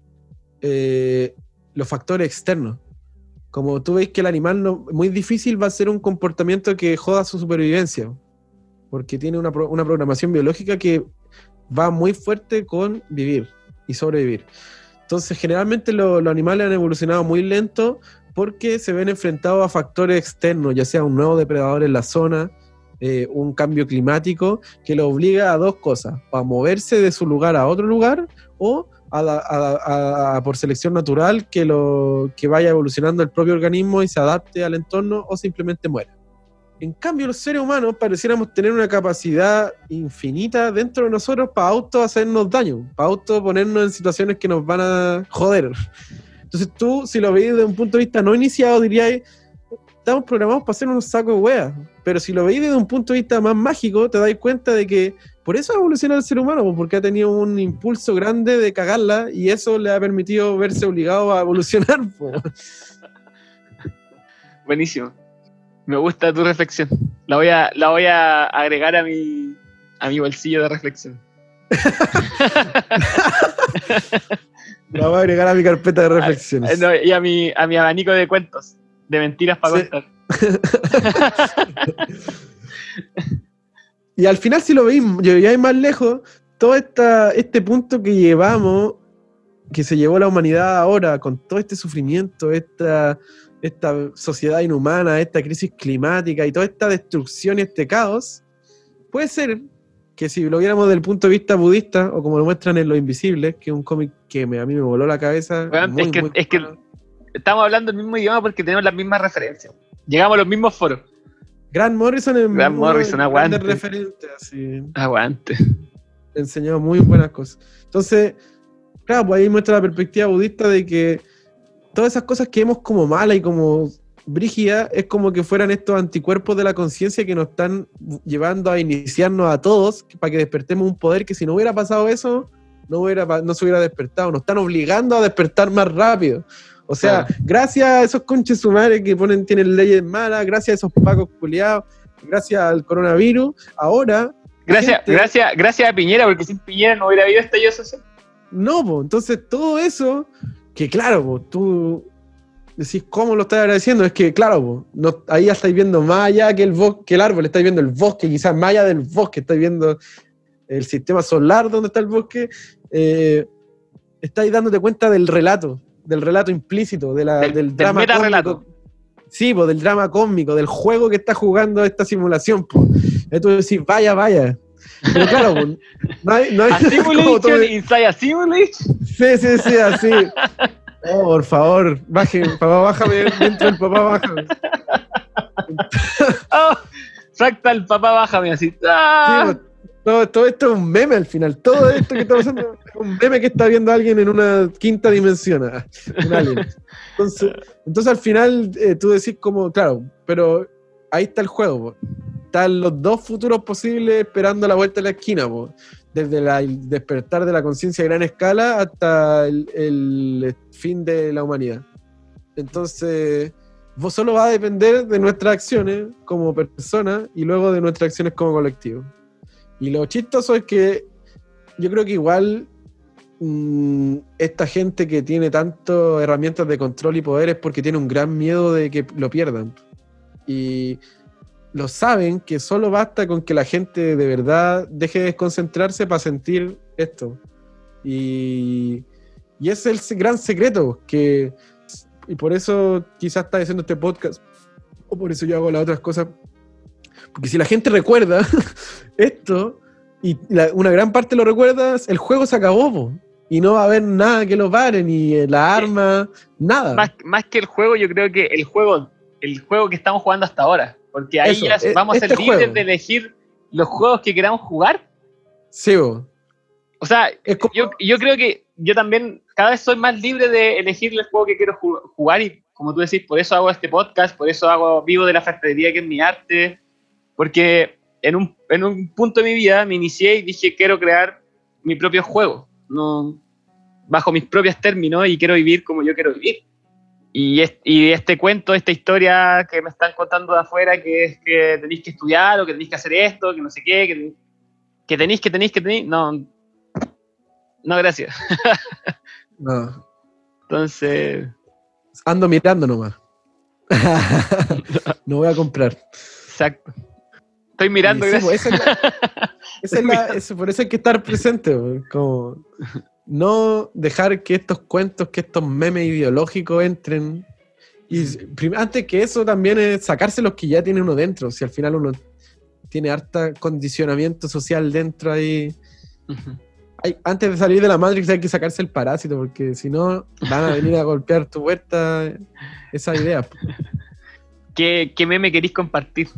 eh, los factores externos. Como tú ves que el animal muy difícil va a ser un comportamiento que joda su supervivencia, porque tiene una, una programación biológica que va muy fuerte con vivir y sobrevivir. Entonces, generalmente lo- los animales han evolucionado muy lento porque se ven enfrentados a factores externos, ya sea un nuevo depredador en la zona, eh, un cambio climático que lo obliga a dos cosas, a moverse de su lugar a otro lugar o a, a- a- por selección natural que, lo, que vaya evolucionando el propio organismo y se adapte al entorno o simplemente muera. En cambio, los seres humanos pareciéramos tener una capacidad infinita dentro de nosotros para auto hacernos daño, para auto ponernos en situaciones que nos van a joder. Entonces tú, si lo veis desde un punto de vista no iniciado, dirías, estamos programados para hacer unos sacos de weas. Pero si lo veis desde un punto de vista más mágico, te dais cuenta de que por eso ha evolucionado el ser humano, po, porque ha tenido un impulso grande de cagarla y eso le ha permitido verse obligado a evolucionar. [LAUGHS] po. Buenísimo. Me gusta tu reflexión. La voy a, la voy a agregar a mi, a mi bolsillo de reflexión. [LAUGHS] La voy a agregar a mi carpeta de [LAUGHS] reflexiones. No, y a mi, a mi abanico de cuentos, de mentiras para Sí. contar. [LAUGHS] Y al final, si lo veis, llegáis más lejos, todo esta, este punto que llevamos, que se llevó la humanidad ahora, con todo este sufrimiento, esta, esta sociedad inhumana, esta crisis climática y toda esta destrucción y este caos, puede ser que si lo viéramos desde el punto de vista budista, o como lo muestran en Los Invisibles, que es un cómic que me- a mí me voló la cabeza. Muy, es que- muy es que-. Estamos hablando el mismo idioma porque tenemos las mismas referencias. Llegamos a los mismos foros. Grant Morrison es Grant Morrison, aguante. referentes, así. Aguante. enseñado muy buenas cosas. Entonces, claro, pues ahí muestra la perspectiva budista de que todas esas cosas que vemos como malas y como brígidas es como que fueran estos anticuerpos de la conciencia que nos están llevando a iniciarnos a todos para que despertemos un poder que si no hubiera pasado eso, no, hubiera, no se hubiera despertado. Nos están obligando a despertar más rápido. O sea, Claro. gracias a esos conches sumares que ponen, tienen leyes malas, gracias a esos pacos culiados, gracias al coronavirus, ahora Gracias, gente- gracias, gracias a Piñera, porque sin Piñera no hubiera habido estallido social. No, po. entonces todo eso, que claro, po, tú decís cómo lo estás agradeciendo, es que claro, po, no, ahí ya estáis viendo más allá que el bosque, que el árbol, estáis viendo el bosque, quizás más allá del bosque, estáis viendo el sistema solar donde está el bosque, eh, estáis dándote cuenta del relato, del relato implícito, de la- Del- del, del drama metarrelato. cósmico. Sí, po, del drama cósmico, del juego que está jugando esta simulación. Po. Entonces decís, vaya, vaya. Pero claro, po, no hay, no hay [LAUGHS] A como todo- Simulation, [LAUGHS] Inside a Simulation. Sí, sí, sí, así. Oh, por favor, baje, papá, bájame dentro del papá, bájame. [LAUGHS] Oh, Fractal, papá, bájame así. Sí, ¡Ah! pues, todo, todo esto es un meme al final. Todo esto que está pasando es un meme que está viendo alguien en una quinta dimensión. ah, un alien. Entonces, entonces al final eh, tú decís como, claro, pero ahí está el juego. po. Están los dos futuros posibles esperando la vuelta de la esquina. Desde el despertar de la conciencia a gran escala hasta el, el fin de la humanidad. Entonces, vos solo va a depender de nuestras acciones como personas y luego de nuestras acciones como colectivo. Y lo chistoso es que yo creo que igual mm, esta gente que tiene tantas herramientas de control y poder es porque tiene un gran miedo de que lo pierdan. Y lo saben que solo basta con que la gente de verdad deje de desconcentrarse para sentir esto. Y, y ese es el gran secreto, que, y por eso quizás está haciendo este podcast, o por eso yo hago las otras cosas. Porque si la gente recuerda [LAUGHS] esto, y la- una gran parte lo recuerda, el juego se acabó, po. y no va a haber nada que lo pare, ni eh, la arma, nada. Más, más que el juego, yo creo que el juego, el juego que estamos jugando hasta ahora. Porque ahí Eso, ya e- vamos a ser este libres juego. de elegir los juegos que queramos jugar. Sí, po. O sea, es como, yo, yo creo que yo también cada vez soy más libre de elegir el juego que quiero ju- jugar y como tú decís, por eso hago este podcast, por eso hago vivo de la fractalería que es mi arte, porque en un, en un punto de mi vida me inicié y dije quiero crear mi propio juego, no, bajo mis propios términos y quiero vivir como yo quiero vivir. Y, es- y este cuento, esta historia que me están contando de afuera, que es que tenéis que estudiar o que tenéis que hacer esto, que no sé qué, que, que tenéis, que tenéis, que tenéis, no, no, gracias. [LAUGHS] no, Entonces, ando mirando nomás. [LAUGHS] no voy a comprar. exacto. Estoy mirando, sí, gracias. pues, esa es la- [LAUGHS] esa es la- eso- por eso hay que estar presente, como no dejar que estos cuentos, que estos memes ideológicos entren. Y antes que eso también es sacarse los que ya tiene uno dentro, si al final uno tiene harta condicionamiento social dentro ahí. Hay- antes de salir de la Matrix hay que sacarse el parásito, porque si no van a venir a golpear tu puerta esas ideas. [LAUGHS] po. ¿Qué, ¿Qué meme queréis compartir?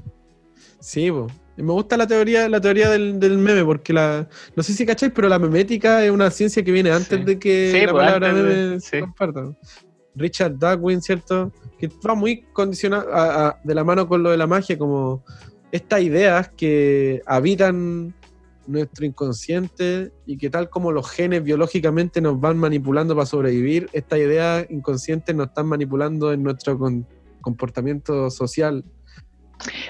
Sí, po. Me gusta la teoría, la teoría del, del meme, porque la. No sé si cacháis, pero la memética es una ciencia que viene antes Sí. de que Sí, la pues, palabra antes de- meme se comparta. Richard Darwin, ¿cierto? Que va muy condicionado a- a- de la mano con lo de la magia, como estas ideas que habitan nuestro inconsciente y que tal como los genes biológicamente nos van manipulando para sobrevivir, estas ideas inconscientes nos están manipulando en nuestro con- comportamiento social.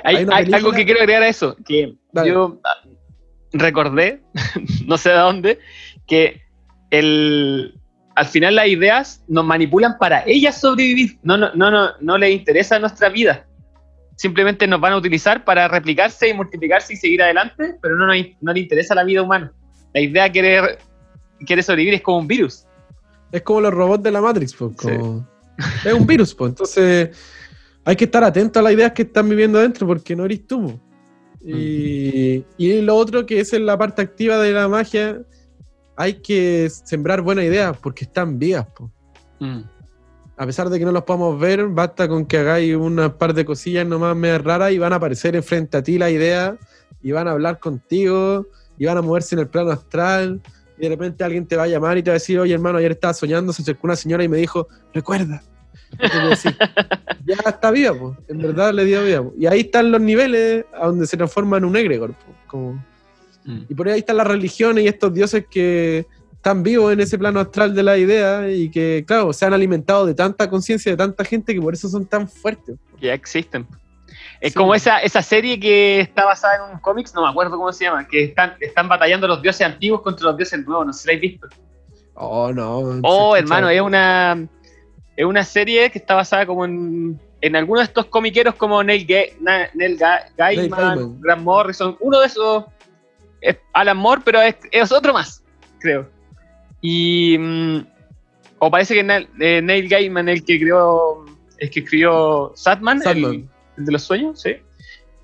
Hay, Hay hay algo que quiero agregar a eso, que Dale. yo ah, recordé, [LAUGHS] no sé de dónde, que el, al final las ideas nos manipulan para ellas sobrevivir, no, no, no, no, no les interesa nuestra vida. Simplemente nos van a utilizar para replicarse y multiplicarse y seguir adelante, pero no, in- no les interesa la vida humana. La idea quiere, quiere sobrevivir es como un virus. Es como los robots de la Matrix, pues, como- es un virus, pues. Entonces hay que estar atento a las ideas que están viviendo adentro porque no eres tú. po. Y, y lo otro que es en la parte activa de la magia, hay que sembrar buenas ideas porque están vivas. po. Mm. A pesar de que no los podamos ver, basta con que hagáis una par de cosillas nomás medias raras y van a aparecer enfrente a ti las ideas y van a hablar contigo y van a moverse en el plano astral y de repente alguien te va a llamar y te va a decir, oye hermano, ayer estaba soñando, se acercó una señora y me dijo, recuerda. Ya está viva, pues. en verdad le dio vida. po. Y ahí están los niveles a donde se transforma en un egregor. po, como- Mm. Y por ahí están las religiones y estos dioses que están vivos en ese plano astral de la idea y que, claro, se han alimentado de tanta conciencia de tanta gente que por eso son tan fuertes. Ya existen. Es Sí. como esa, esa serie que está basada en un cómics, no me acuerdo cómo se llama, que están, están batallando los dioses antiguos contra los dioses nuevos, no sé si la habéis visto. Oh, no. Oh, hermano, es una, es una serie que está basada como en, en alguno de estos comiqueros como Neil, Ga- Na- Neil Ga- Gaiman. Grant Morrison, uno de esos es Alan Moore, pero es, es otro más, creo. Y mm, o parece que Neil, eh, Neil Gaiman, el que creó, el que escribió Satman, el- de los sueños, sí.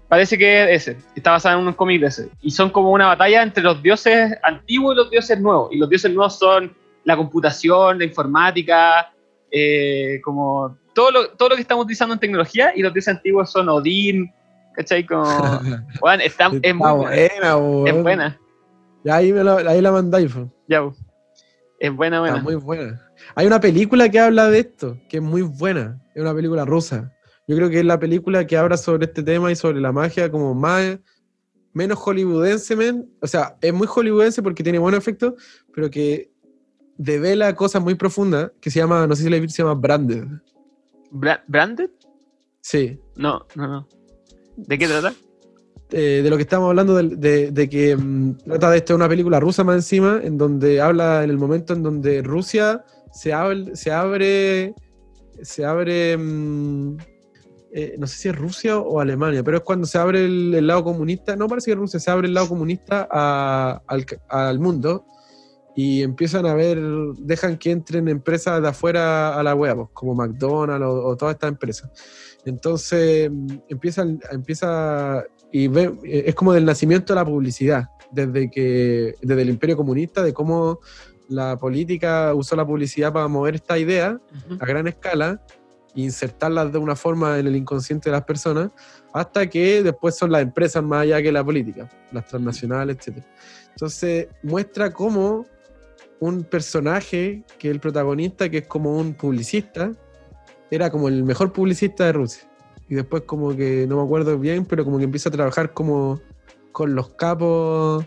Parece que es ese, está basado en un cómic de ese. Y son como una batalla entre los dioses antiguos y los dioses nuevos. Y los dioses nuevos son la computación, la informática, eh, como todo lo, todo lo que estamos utilizando en tecnología. Y los dioses antiguos son Odín, ¿cachai? Como, [LAUGHS] bueno, está, es Está buena. buena, Es buena. Ya ahí, me la, ahí la mandáis. Ya, es buena, buena. Está muy buena. Hay una película que habla de esto, que es muy buena. Es una película rusa. Yo creo que es la película que habla sobre este tema y sobre la magia como más menos hollywoodense, men. O sea, es muy hollywoodense porque tiene buenos efectos, pero que devela cosas muy profundas que se llama, no sé si la he visto, se llama Branded. Bra- ¿Branded? Sí. No, no, no. ¿De qué trata? eh, de lo que estamos hablando, de, de- de que mm, trata de esto, es una película rusa más encima, en donde habla en el momento en donde Rusia se abre, se abre, se abre, mm, eh, no sé si es Rusia o Alemania, pero es cuando se abre el, el lado comunista, no parece que Rusia, se abre el lado comunista a- al, al mundo y empiezan a ver, dejan que entren empresas de afuera a la web, pues, como McDonald's o, o todas estas empresas. Entonces mm, empiezan, empieza y ve- eh, es como del nacimiento de la publicidad, desde que desde el imperio comunista, de cómo la política usó la publicidad para mover esta idea a gran escala e insertarlas de una forma en el inconsciente de las personas, hasta que después son las empresas más allá que la política, las transnacionales, etc. Entonces muestra cómo un personaje que el protagonista, que es como un publicista, era como el mejor publicista de Rusia. Y después como que, no me acuerdo bien, pero como que empieza a trabajar como con los capos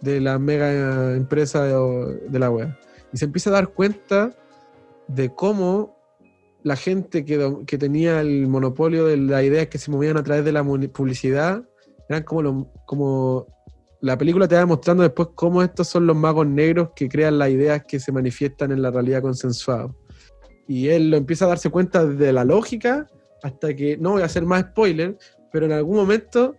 de la mega empresa de, la web. Y se empieza a dar cuenta de cómo la gente que, que tenía el monopolio de las ideas que se movían a través de la publicidad eran como, como la película te va mostrando después cómo estos son los magos negros que crean las ideas que se manifiestan en la realidad consensuada. Y él lo empieza a darse cuenta de la lógica hasta que, no voy a hacer más spoiler, pero en algún momento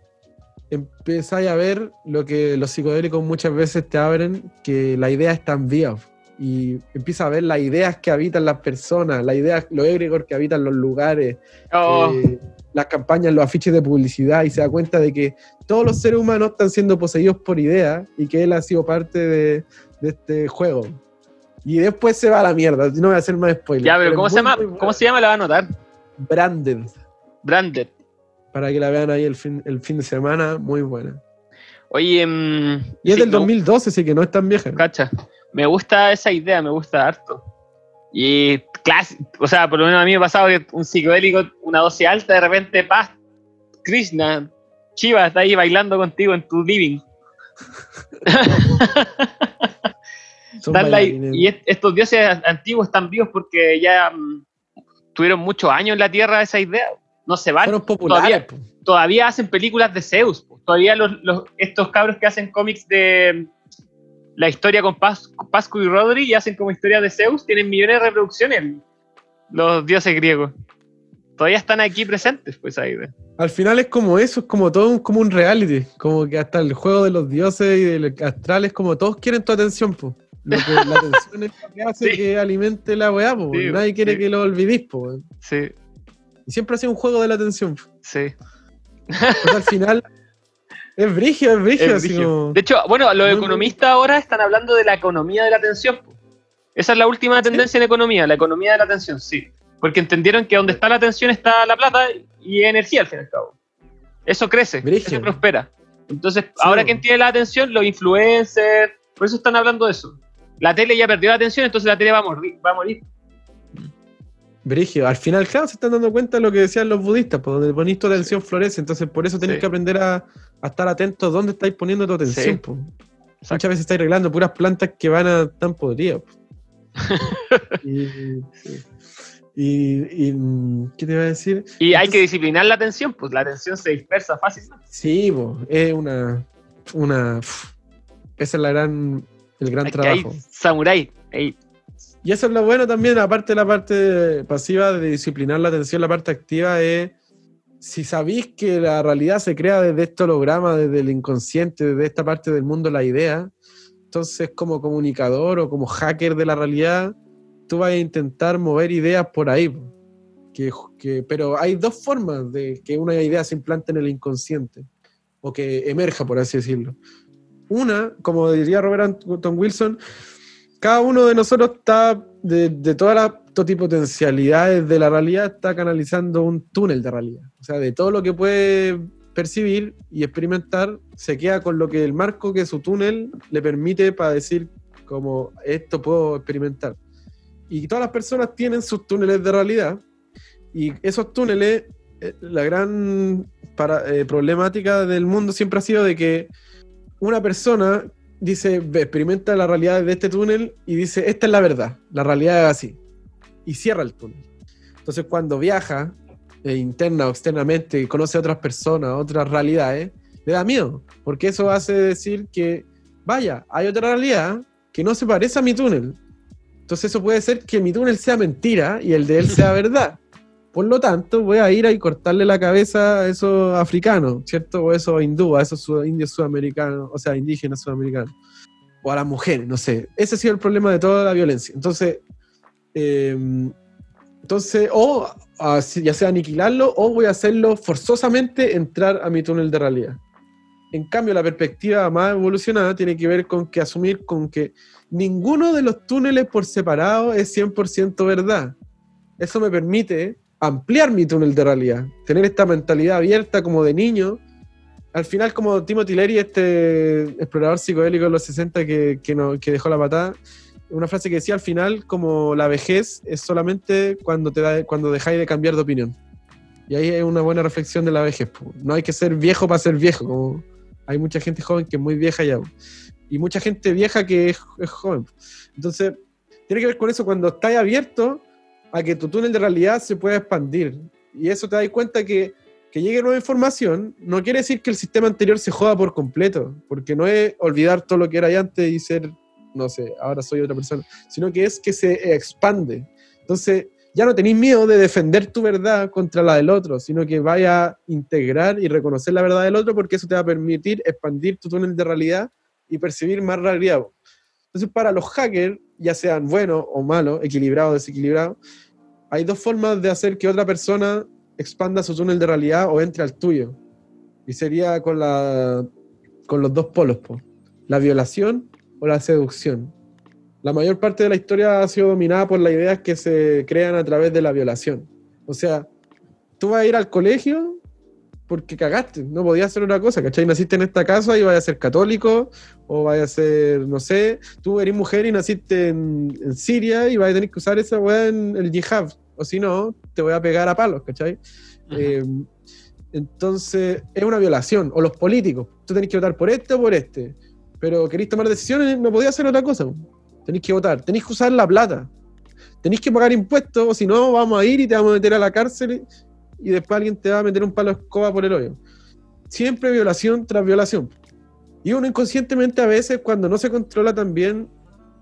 empezáis a ver lo que los psicodélicos muchas veces te abren, que la idea es tan vía. Y empieza a ver las ideas que habitan las personas, las ideas, los egregores que habitan los lugares, Oh, eh, las campañas, los afiches de publicidad, y se da cuenta de que todos los seres humanos están siendo poseídos por ideas y que él ha sido parte de, de este juego. Y después se va a la mierda, no voy a hacer más spoilers. ya, pero ¿cómo se llama? ¿Cómo se llama? La va a anotar. Branded. Branded. Para que la vean ahí el fin, el fin de semana, muy buena. Oye, mm, Y es sí, del me gu- 2012, así que no es tan vieja. Cacha. Me gusta esa idea, me gusta harto. Y clas- o sea, por lo menos a mí me ha pasado que un psicodélico, una dosis alta, de repente, paz, Krishna, Chiva está ahí bailando contigo en tu living. [LAUGHS] Y est- estos dioses antiguos están vivos porque ya mm, tuvieron muchos años en la Tierra esa idea. No se van. Fueron populares. po. Todavía hacen películas de Zeus. po. Todavía los, los- estos cabros que hacen cómics de la historia con Pas- Pascu y Rodri y hacen como historia de Zeus, tienen millones de reproducciones. Los dioses griegos. Todavía están aquí presentes, pues ahí. de- Al final es como eso, es como todo un, como un reality. Como que hasta el juego de los dioses y del astral es como todos quieren tu atención. Lo que, la [LAUGHS] atención es lo que hace Sí. que alimente la weá, po. Sí, Nadie quiere sí. que lo olvidís, po. Sí, Y siempre ha sido un juego de la atención. po. sí. Entonces, al final [LAUGHS] es brigio, es brigio. Es De hecho, bueno, los economistas ahora están hablando de la economía de la atención. Esa es la última tendencia en economía, la economía de la atención, sí. Porque entendieron que donde está la atención está la plata y energía al fin y al cabo. Eso crece, Brígido. eso prospera. Entonces, ahora quien tiene la atención, los influencers, por eso están hablando de eso. la tele ya perdió la atención, entonces la tele va a morir. Va a morir. Brigio, al final, claro, se están dando cuenta de lo que decían los budistas, por donde ponís tu atención florece, entonces por eso tenéis Sí. que aprender a, a estar atentos dónde estáis poniendo tu atención. Sí. po. Muchas veces estáis arreglando puras plantas que van a tan podridas. po. [LAUGHS] y, y- y, mm, ¿qué te iba a decir? Y hay Entonces- que disciplinar la atención, pues la atención se dispersa fácilmente. Sí, po, es una, una esa es la gran, el gran Hay hay trabajo. samurái. Ey, Y eso es lo bueno también, aparte de la parte pasiva de disciplinar la atención, la parte activa es, si sabéis que la realidad se crea desde este holograma, desde el inconsciente, desde esta parte del mundo, la idea, entonces como comunicador o como hacker de la realidad, tú vas a intentar mover ideas por ahí. que- pero hay dos formas de que una idea se implante en el inconsciente o que emerja, por así decirlo. Una, como diría Robert Anton Wilson, cada uno de nosotros está, de, de todas las totipotencialidades de la realidad, está canalizando un túnel de realidad. O sea, de todo lo que puede percibir y experimentar, se queda con lo que el marco que su túnel le permite para decir como esto puedo experimentar. Y todas las personas tienen sus túneles de realidad y esos túneles, eh, la gran eh, problemática del mundo siempre ha sido de que una persona dice, experimenta la realidad de este túnel y dice, esta es la verdad, la realidad es así. Y cierra el túnel. Entonces cuando viaja, eh, interna o externamente, y conoce a otras personas, otras realidades, le da miedo, porque eso hace decir que, vaya, hay otra realidad que no se parece a mi túnel. Entonces eso puede ser que mi túnel sea mentira y el de él sea [LAUGHS] verdad. Por lo tanto, voy a ir a cortarle la cabeza a esos africanos, ¿cierto? O esos hindúes, a esos indios sudamericanos, o sea, indígenas sudamericanos. O a las mujeres, no sé. Ese ha sido el problema de toda la violencia. Entonces, eh, entonces o ya sea aniquilarlo o voy a hacerlo forzosamente entrar a mi túnel de realidad. En cambio, la perspectiva más evolucionada tiene que ver con que asumir con que ninguno de los túneles por separado es 100% verdad. Eso me permite ampliar mi túnel de realidad, tener esta mentalidad abierta como de niño. Al final, como Timothy Leary, este explorador psicodélico de los 60 que, que, no- que dejó la patada, una frase que decía al final, como la vejez es solamente cuando, te da, cuando dejáis de cambiar de opinión. Y ahí hay una buena reflexión de la vejez. No hay que ser viejo para ser viejo. Hay mucha gente joven que es muy vieja ya. Y mucha gente vieja que es, es joven. Entonces, tiene que ver con eso cuando estás abierto a que tu túnel de realidad se pueda expandir. Y eso te das cuenta que, que llegue nueva información no quiere decir que el sistema anterior se joda por completo, porque no es olvidar todo lo que era antes y ser, no sé, ahora soy otra persona, sino que es que se expande. Entonces, ya no tenéis miedo de defender tu verdad contra la del otro, sino que vaya a integrar y reconocer la verdad del otro porque eso te va a permitir expandir tu túnel de realidad y percibir más realidad. Entonces, para los hackers, ya sean buenos o malos, equilibrados o desequilibrados, hay dos formas de hacer que otra persona expanda su túnel de realidad o entre al tuyo. Y sería con, la, con los dos polos, po. la violación o la seducción. La mayor parte de la historia ha sido dominada por las ideas que se crean a través de la violación. O sea, tú vas a ir al colegio porque cagaste, no podías hacer otra cosa, ¿cachai? Naciste en esta casa y vas a ser católico, o vas a ser, no sé, tú eres mujer y naciste en, en Siria y vas a tener que usar esa weá en el yihad, o si no, te voy a pegar a palos, ¿cachai? Eh, entonces, es una violación. O los políticos, tú tenés que votar por este o por este, pero queréis tomar decisiones, no podías hacer otra cosa. Tenéis que votar, tenéis que usar la plata, tenéis que pagar impuestos, o si no, vamos a ir y te vamos a meter a la cárcel y después alguien te va a meter un palo de escoba por el hoyo. Siempre violación tras violación. Y uno inconscientemente a veces, cuando no se controla también,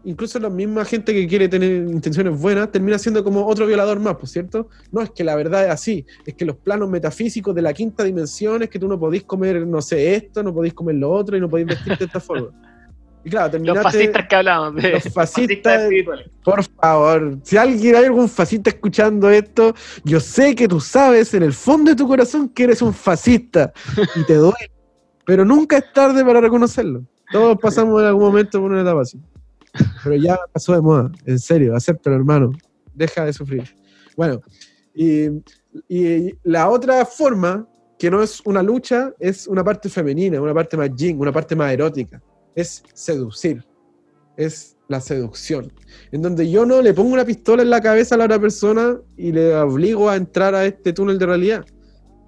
incluso la misma gente que quiere tener intenciones buenas, termina siendo como otro violador más, ¿por cierto? No es que la verdad es así, es que los planos metafísicos de la quinta dimensión es que tú no podís comer, no sé, esto, no podéis comer lo otro y no podéis vestirte de esta forma. [LAUGHS] Y claro, Los terminaste... fascistas que hablábamos. De, los fascistas- espirituales. Por favor, si alguien hay algún fascista escuchando esto, yo sé que tú sabes en el fondo de tu corazón que eres un fascista y te duele, pero nunca es tarde para reconocerlo. Todos pasamos en algún momento por una etapa así. Pero ya pasó de moda, en serio, acéptalo, hermano. Deja de sufrir. Bueno, y, y la otra forma, que no es una lucha, es una parte femenina, una parte más yin, una parte más erótica. Es seducir. Es la seducción, en donde yo no le pongo una pistola en la cabeza a la otra persona y le obligo a entrar a este túnel de realidad,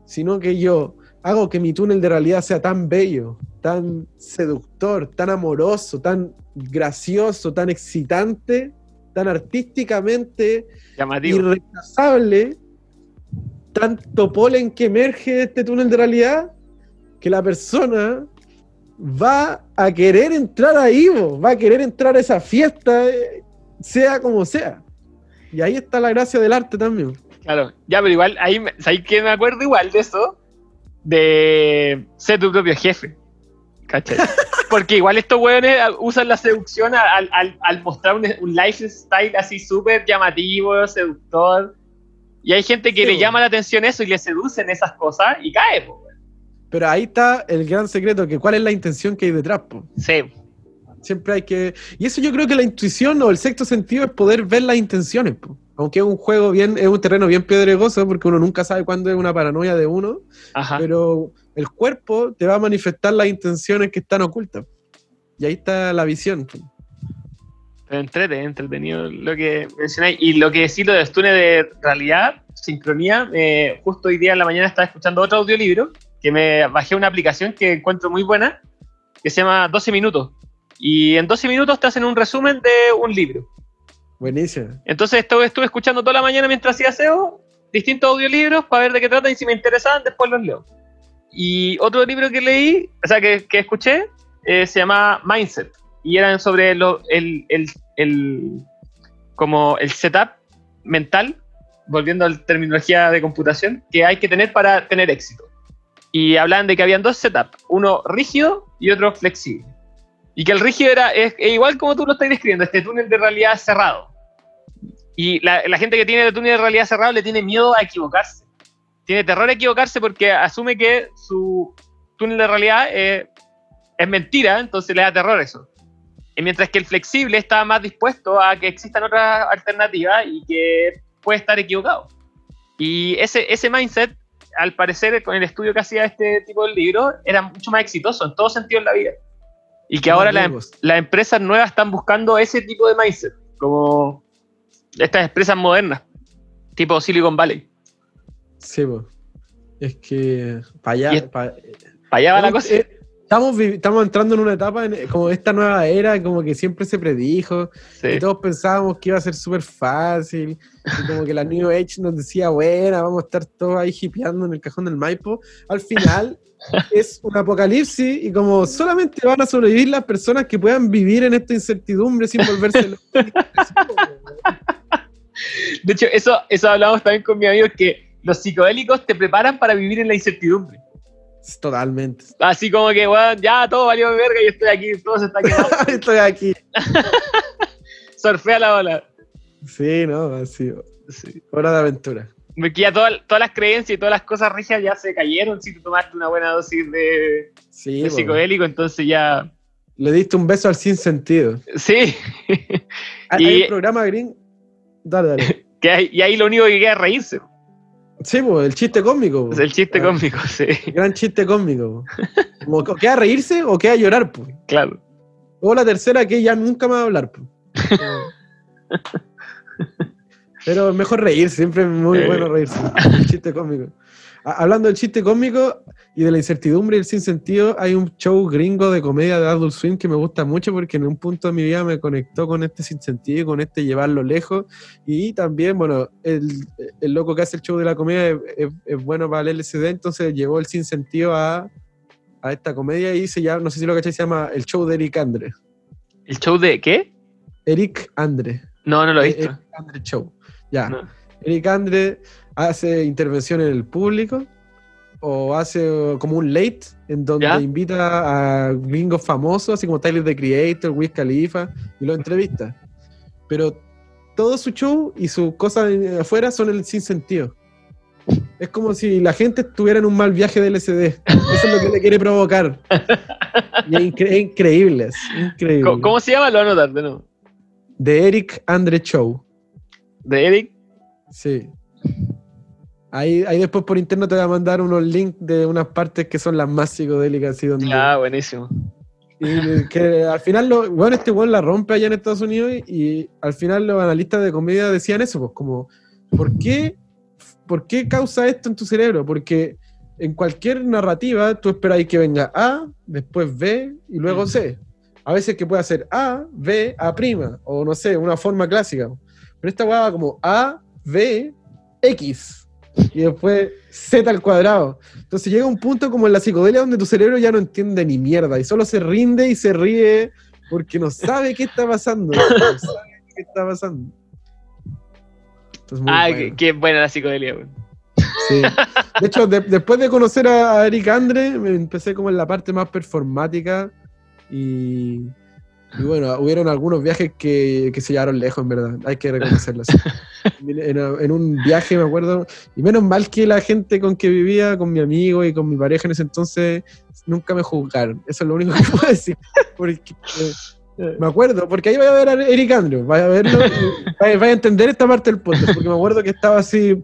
sino que yo hago que mi túnel de realidad sea tan bello, tan seductor, tan amoroso, tan gracioso, tan excitante, tan artísticamente Llamativo. irrechazable, tanto polen que emerge de este túnel de realidad, que la persona va a querer entrar ahí, va a querer entrar a esa fiesta, eh, sea como sea. Y ahí está la gracia del arte también. Claro, ya, pero igual, ahí, ¿sabes que me acuerdo igual de eso? De ser tu propio jefe. ¿Cachai? [LAUGHS] Porque igual estos hueones ah, usan la seducción al, al- al mostrar un, un lifestyle así súper llamativo, seductor. Y hay gente que Sí, le llama la atención eso y le seducen esas cosas y cae, po. Pero ahí está el gran secreto, que cuál es la intención que hay detrás. po. Sí, Siempre hay que... Y eso yo creo que la intuición o el sexto sentido es poder ver las intenciones. po. Aunque es un juego bien, es un terreno bien pedregoso, porque uno nunca sabe cuándo es una paranoia de uno, ajá. pero el cuerpo te va a manifestar las intenciones que están ocultas. Y ahí está la visión. po. Pero entrete, entretenido lo que mencionáis. Y lo que sí, lo de túnel de realidad, sincronía, eh, justo hoy día en la mañana estaba escuchando otro audiolibro, que me bajé una aplicación que encuentro muy buena, que se llama 12 minutos. Y en 12 minutos te hacen un resumen de un libro. Buenísimo. Entonces estuve, estuve escuchando toda la mañana mientras hacía SEO distintos audiolibros para ver de qué tratan y si me interesaban, después los leo. Y otro libro que leí, o sea, que, que escuché, eh, se llama Mindset. Y eran sobre lo- el, el, el- como el setup mental, volviendo a la terminología de computación, que hay que tener para tener éxito. Y hablaban de que habían dos setups, uno rígido y otro flexible. Y que el rígido era igual como tú lo estás describiendo, este túnel de realidad cerrado. Y la, la gente que tiene el túnel de realidad cerrado le tiene miedo a equivocarse. Tiene terror a equivocarse porque asume que su túnel de realidad eh, es mentira, entonces le da terror eso. Y mientras que el flexible está más dispuesto a que existan otras alternativas y que puede estar equivocado. Y ese, ese mindset, al parecer, con el estudio que hacía este tipo de libro, era mucho más exitoso en todo sentido en la vida. Y que ahora la- las empresas nuevas están buscando ese tipo de mindset, como estas empresas modernas, tipo Silicon Valley. Sí. Es que para allá. pa- allá va la cosa. Eh, Estamos, estamos entrando en una etapa, en- como esta nueva era, como que siempre se predijo, Sí. y todos pensábamos que iba a ser súper fácil, y como que la New Age nos decía, buena, vamos a estar todos ahí hipeando en el cajón del Maipo. Al final [LAUGHS] es un apocalipsis y como solamente van a sobrevivir las personas que puedan vivir en esta incertidumbre sin volverse locos. [LAUGHS] [LAUGHS] De hecho, eso, eso hablamos también con mi amigo, que los psicodélicos te preparan para vivir en la incertidumbre. Totalmente. Así como que, bueno, ya todo valió verga y estoy aquí, todo se está quedando. [LAUGHS] Estoy aquí. [LAUGHS] Surfea la ola. Sí, no, así. Sí. Hora de aventura. Porque ya todas, todas las creencias y todas las cosas rígidas ya se cayeron si tú tomaste una buena dosis de, Sí, de po. psicodélico, entonces ya. le diste un beso al sin sentido. Sí. Hay, [LAUGHS] Y- hay un programa gringo. Dale, dale. que hay- y ahí lo único que queda es reírse. Sí, pues, el chiste cómico. po. Es el chiste Ah, cómico, sí. Gran chiste cómico. Como que queda reírse o queda llorar, pues. Claro. O la tercera que ya nunca más va a hablar, pues. [LAUGHS] Pero mejor reír, siempre es muy Eh. bueno reírse. El chiste cómico. Hablando del chiste cómico y de la incertidumbre y el sinsentido, hay un show gringo de comedia de Adult Swim que me gusta mucho porque en un punto de mi vida me conectó con este sinsentido y con este llevarlo lejos. Y también, bueno, el, el loco que hace el show de la comedia es, es- es bueno para el LSD, entonces llevó el sinsentido a, a esta comedia y se llama, no sé si lo cacháis, se llama El Show de Eric Andre. ¿El show de qué? Eric Andre. No, no lo he Eh, visto. Eric Andre Show. Ya. No. Eric Andre hace intervención en el público o hace como un late en donde ¿Ya? invita a gringos famosos, así como Tyler the Creator, Wiz Khalifa, y los entrevista. Pero todo su show y sus cosas afuera son el sin sentido. Es como si la gente estuviera en un mal viaje del LSD. Eso es lo que le quiere provocar. Y es, incre- es increíble, es increíble. ¿Cómo, cómo se llama? Lo voy a anotar de nuevo. De Eric Andre Show. ¿De Eric? Sí. Ahí, ahí después por interno te voy a mandar unos links de unas partes que son las más psicodélicas, así donde Ah, buenísimo. Y que al final, lo, bueno, este weón la rompe allá en Estados Unidos y, y al final los analistas de comedia decían eso, pues como, ¿por qué, ¿por qué causa esto en tu cerebro? Porque en cualquier narrativa tú esperas que venga A, después B y luego C. A veces que puede ser A, B, A', o no sé, una forma clásica. Pero esta weá va como A, B, X. [LAUGHS] Y después Z al cuadrado. Entonces llega un punto como en la psicodelia donde tu cerebro ya no entiende ni mierda y solo se rinde y se ríe porque no sabe qué está pasando. No sabe qué está pasando. Ah, bueno. qué, buena la psicodelia. Sí. De hecho, de- después de conocer a Eric Andre, me empecé como en la parte más performática y, y bueno, hubieron algunos viajes que, que se llevaron lejos, en verdad. Hay que reconocerlo. así. [LAUGHS] En, en un viaje, me acuerdo, y menos mal que la gente con que vivía, con mi amigo y con mi pareja en ese entonces, nunca me juzgaron. Eso es lo único que [LAUGHS] puedo decir. Porque, eh, me acuerdo, porque ahí vaya a ver a Eric Andre, vaya a verlo, vaya, vaya a entender esta parte del podcast, porque me acuerdo que estaba así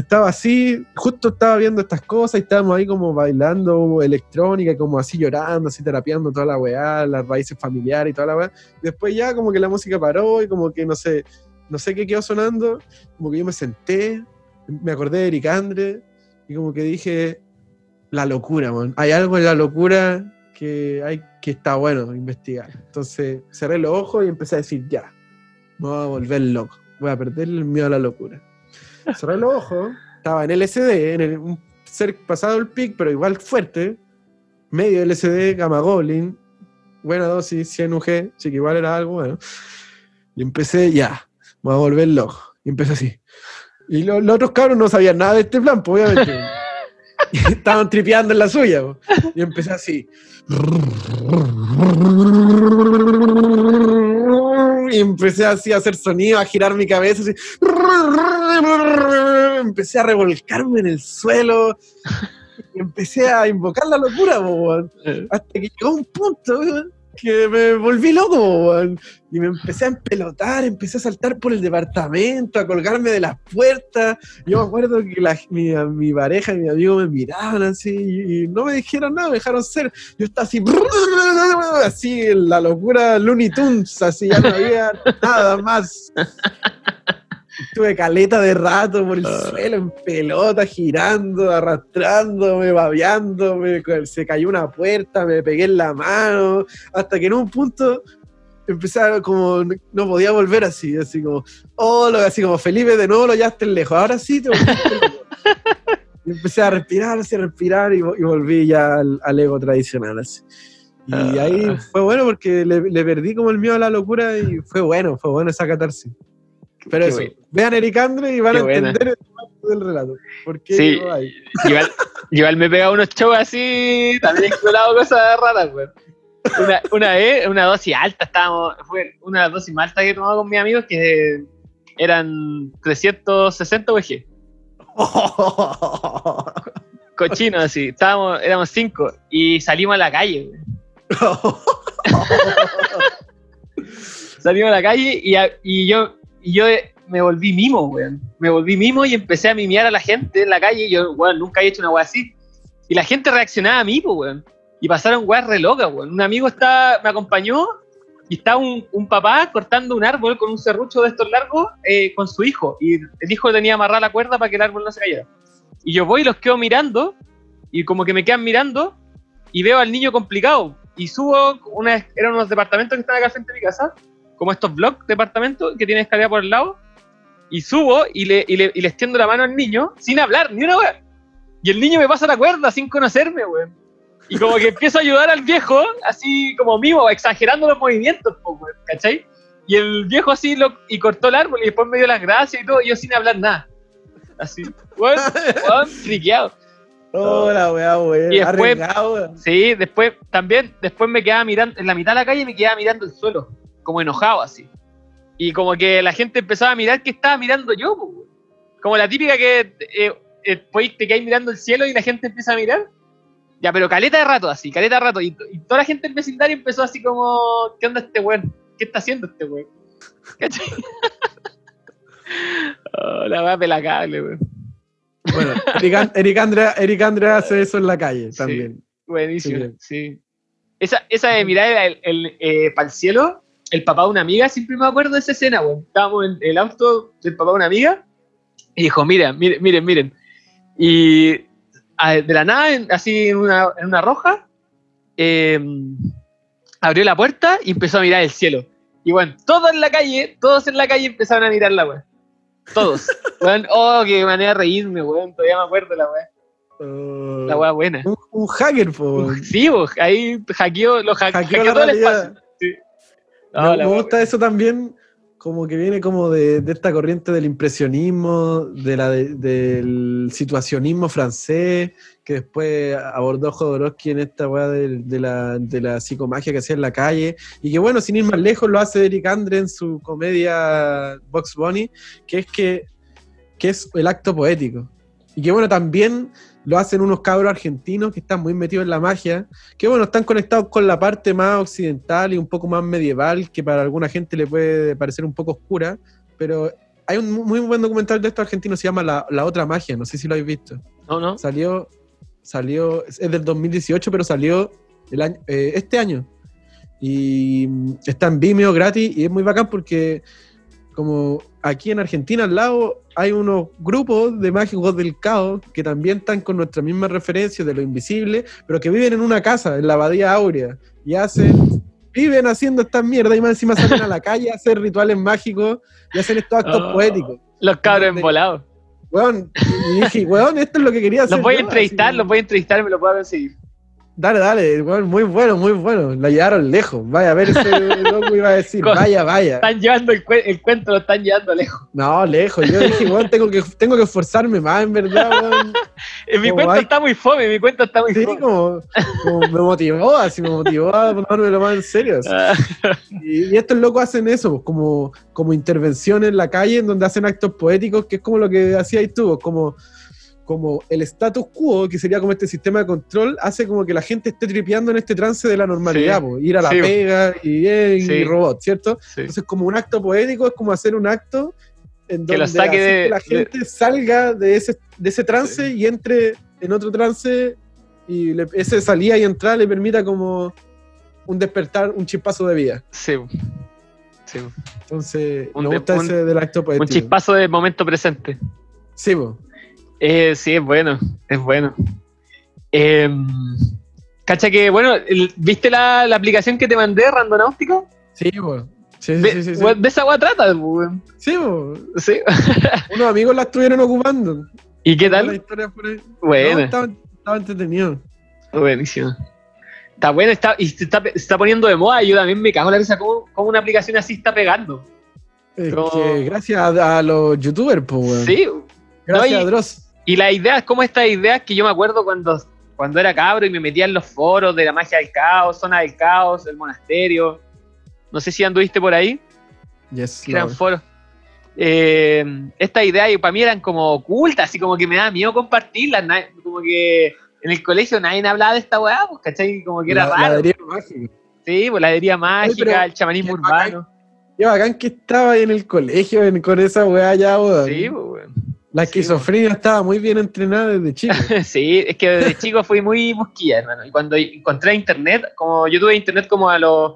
estaba así, justo estaba viendo estas cosas y estábamos ahí como bailando electrónica, como así llorando, así terapiando toda la weá, las raíces familiares y toda la weá. Después ya como que la música paró y como que no sé, no sé qué quedó sonando, como que yo me senté, me acordé de Eric Andre y como que dije, la locura. Hay algo en la locura que hay que está bueno investigar. Entonces cerré los ojos y empecé a decir, ya, me voy a volver loco, voy a perder el miedo a la locura. Cerré los ojos, estaba en LSD, en el, un pasado el pic, pero igual fuerte, medio LSD, gamma goblin, buena dosis, 100 UG, sí que igual era algo bueno. Y empecé, ya, voy a volver loco. Y empecé así. Y lo- los otros cabros no sabían nada de este plan, pues obviamente. [LAUGHS] Estaban tripeando en la suya. po. Y empecé así. Y empecé así a hacer sonido, a girar mi cabeza. Así. Empecé a revolcarme en el suelo. Y empecé a invocar la locura, po, weón. Hasta que llegó un punto, weón, que me volví loco. Y me empecé a empelotar, empecé a saltar por el departamento, a colgarme de las puertas. Yo me acuerdo que mi pareja y mi amigo me miraban así y, y no me dijeron nada, me dejaron ser. Yo estaba así, así, en la locura Looney Tunes, así, ya no había nada más. Estuve caleta de rato por el suelo, en pelota, girando, arrastrándome, babeándome, se cayó una puerta, me pegué en la mano, hasta que en un punto empecé a como, no podía volver así, así como, oh, lo- así como Felipe, de nuevo lo llevaste lejos, ahora sí te volviste loco". [LAUGHS] Y empecé a respirar, así a respirar y, vo- y volví ya al, al ego tradicional, así. Y Ah. ahí fue bueno porque le, le perdí como el miedo a la locura y fue bueno, fue bueno esa catarsis. Pero Qué eso, bueno. vean Eric Andre y van Qué a entender el del relato. ¿Por qué Sí. Igual, igual me pega unos shows así, también he explorado cosas raras, weón. Una, una vez, una dosis alta, estábamos, fue una dosis más alta que he tomado con mis amigos que eran 360 VG. Cochinos así, estábamos, éramos cinco y salimos a la calle. [LAUGHS] Salimos a la calle y yo, y yo eh, me volví mimo, weón. Me volví mimo y empecé a mimiar a la gente en la calle. y Yo, weón, nunca había hecho una weá así. Y la gente reaccionaba a mí, weón. Y pasaron weas re locas, weón. Un amigo está, me acompañó y estaba un, un papá cortando un árbol con un serrucho de estos largos eh, con su hijo. Y el hijo tenía amarrada la cuerda para que el árbol no se cayera. Y yo voy y los quedo mirando y como que me quedan mirando y veo al niño complicado. Y subo, una, eran unos departamentos que están acá frente a mi casa, como estos blocks departamentos que tienen escalera por el lado. Y subo y le, y le, y le extiendo la mano al niño sin hablar, ni una wea. Y el niño me pasa la cuerda sin conocerme, weón. Y como que empiezo a ayudar al viejo, así como mimo, exagerando los movimientos, weón, ¿cachai? Y el viejo así lo, y cortó el árbol y después me dio las gracias y todo, y yo sin hablar nada. Así, weón, weón, [LAUGHS] friqueado. Hola, weá, weá. Y después- weá. Sí, después también, después me quedaba mirando, en la mitad de la calle me quedaba mirando el suelo, como enojado así. Y como que la gente empezaba a mirar que estaba mirando yo, po, como la típica que eh, eh, pues, te quedáis mirando el cielo y la gente empieza a mirar. Ya, pero caleta de rato así, caleta de rato. Y, y toda la gente del vecindario empezó así como, ¿qué onda este weón? ¿Qué está haciendo este weón? [LAUGHS] ¿Cachai? oh, la weá pelacable, weón. Bueno, Eric, Eric Andre, Eric Andre hace eso en la calle Sí. también. Buenísimo, Sí. sí. esa, esa de mirar el, el, eh, para el cielo, el papá de una amiga, siempre me acuerdo de esa escena, weón. Estábamos en el auto del papá de una amiga y dijo, miren, miren, miren, miren. Y de la nada, así en una, en una roja, eh, abrió la puerta y empezó a mirar el cielo. Y bueno, todos en la calle, todos en la calle empezaron a mirar la weá. Todos. [LAUGHS] Weón, oh, qué manera de reírme, weón. Todavía me acuerdo la weá. Uh, La weá buena. un, un hacker, po. weón. Sí, vos, ahí hackeó, lo ha- Hackeó hackeó, todo el espacio. Me- gusta eso también, como que viene como de, de esta corriente del impresionismo, de la de- del situacionismo francés, que después abordó Jodorowsky en esta weá de, de la, de la psicomagia que hacía en la calle, y que bueno, sin ir más lejos, lo hace Eric Andre en su comedia Box Bunny, que es que, que es el acto poético. Y que bueno, también lo hacen unos cabros argentinos que están muy metidos en la magia, que bueno, están conectados con la parte más occidental y un poco más medieval, que para alguna gente le puede parecer un poco oscura, pero hay un muy buen documental de estos argentinos, se llama La, La Otra Magia, no sé si lo habéis visto. No, no. Salió, salió, es del 2018, pero salió el año, eh, este año. Y mm, está en Vimeo gratis y es muy bacán porque como aquí en Argentina al lado hay unos grupos de mágicos del caos que también están con nuestras mismas referencias de lo invisible, pero que viven en una casa, en la Abadía Áurea, y hacen, viven haciendo estas mierdas y más encima salen a la calle a hacer rituales mágicos y hacen estos actos Oh. poéticos. Los cabros embolados. Weón, y dije, weón, esto es lo que quería hacer. Los voy a yo, entrevistar, así los voy a entrevistar, me lo puedo conseguir. Dale, dale, weón, muy bueno, muy bueno. La llevaron lejos. Vaya a ver ese [LAUGHS] loco iba a decir, Con- vaya, vaya. Están llevando el, el cuento, lo están llevando lejos. No, lejos. Yo dije, tengo que, tengo que esforzarme más, en verdad, weón. [LAUGHS] Eh, mi cuento hay- está muy fome, mi cuento está muy Sí, fome. como, como me motivó, así me motivó a tomármelo más en serio. [LAUGHS] Y, y estos locos hacen eso, pues, como, como intervención en la calle, en donde hacen actos poéticos, que es como lo que hacías tú, pues, como, como el status quo, que sería como este sistema de control, hace como que la gente esté tripeando en este trance de la normalidad, Sí. ir a la Sí. pega y, bien, Sí. y robot, ¿cierto? Entonces, como un acto poético es como hacer un acto en Que donde saque de- que la gente salga de ese, de ese trance y entre en otro trance y le- ese salida y entrada le permita como un despertar, un chispazo de vida. Sí. Sí. Entonces, Un me de- gusta un- ese del acto poético. Un chispazo del momento presente. Sí, po. Eh, sí, es bueno, es bueno. Eh, Cacha que, bueno, ¿viste la, la aplicación que te mandé, Randonáutica? Sí, po. Sí, sí, De, sí, sí, weón, de esa agua trata, weón. Sí. Sí. [LAUGHS] Unos amigos la estuvieron ocupando. ¿Y qué tal? historia por ahí. No, Bueno, estaba, estaba entretenido. buenísimo. Está bueno, está, y se está, se está poniendo de moda. Yo también me cago en la risa cómo, cómo una aplicación así está pegando. Es No. que gracias a, a los youtubers, po, weón. Sí, Gracias No, y- a Dross. Y las ideas, como estas ideas que yo me acuerdo cuando, cuando era cabro y me metía en los foros de la magia del caos, zona del caos, el monasterio. No sé si anduviste por ahí, Yes, que eran foros. Eh, estas ideas para mí eran como ocultas, así como que me daba miedo compartirlas. Como que en el colegio nadie hablaba de esta weá, pues, ¿cachai? Como que era La- la raro. deriva mágica. Sí, pues la mágica, el chamanismo bacán. urbano. Qué bacán que estaba ahí en el colegio en- con esa weá ya, weón. Sí, pues, weón. La esquizofrenia estaba muy bien entrenada desde chico. [LAUGHS] Sí, es que desde chico fui muy mosquilla, hermano. Y cuando encontré internet, como yo tuve internet como a los,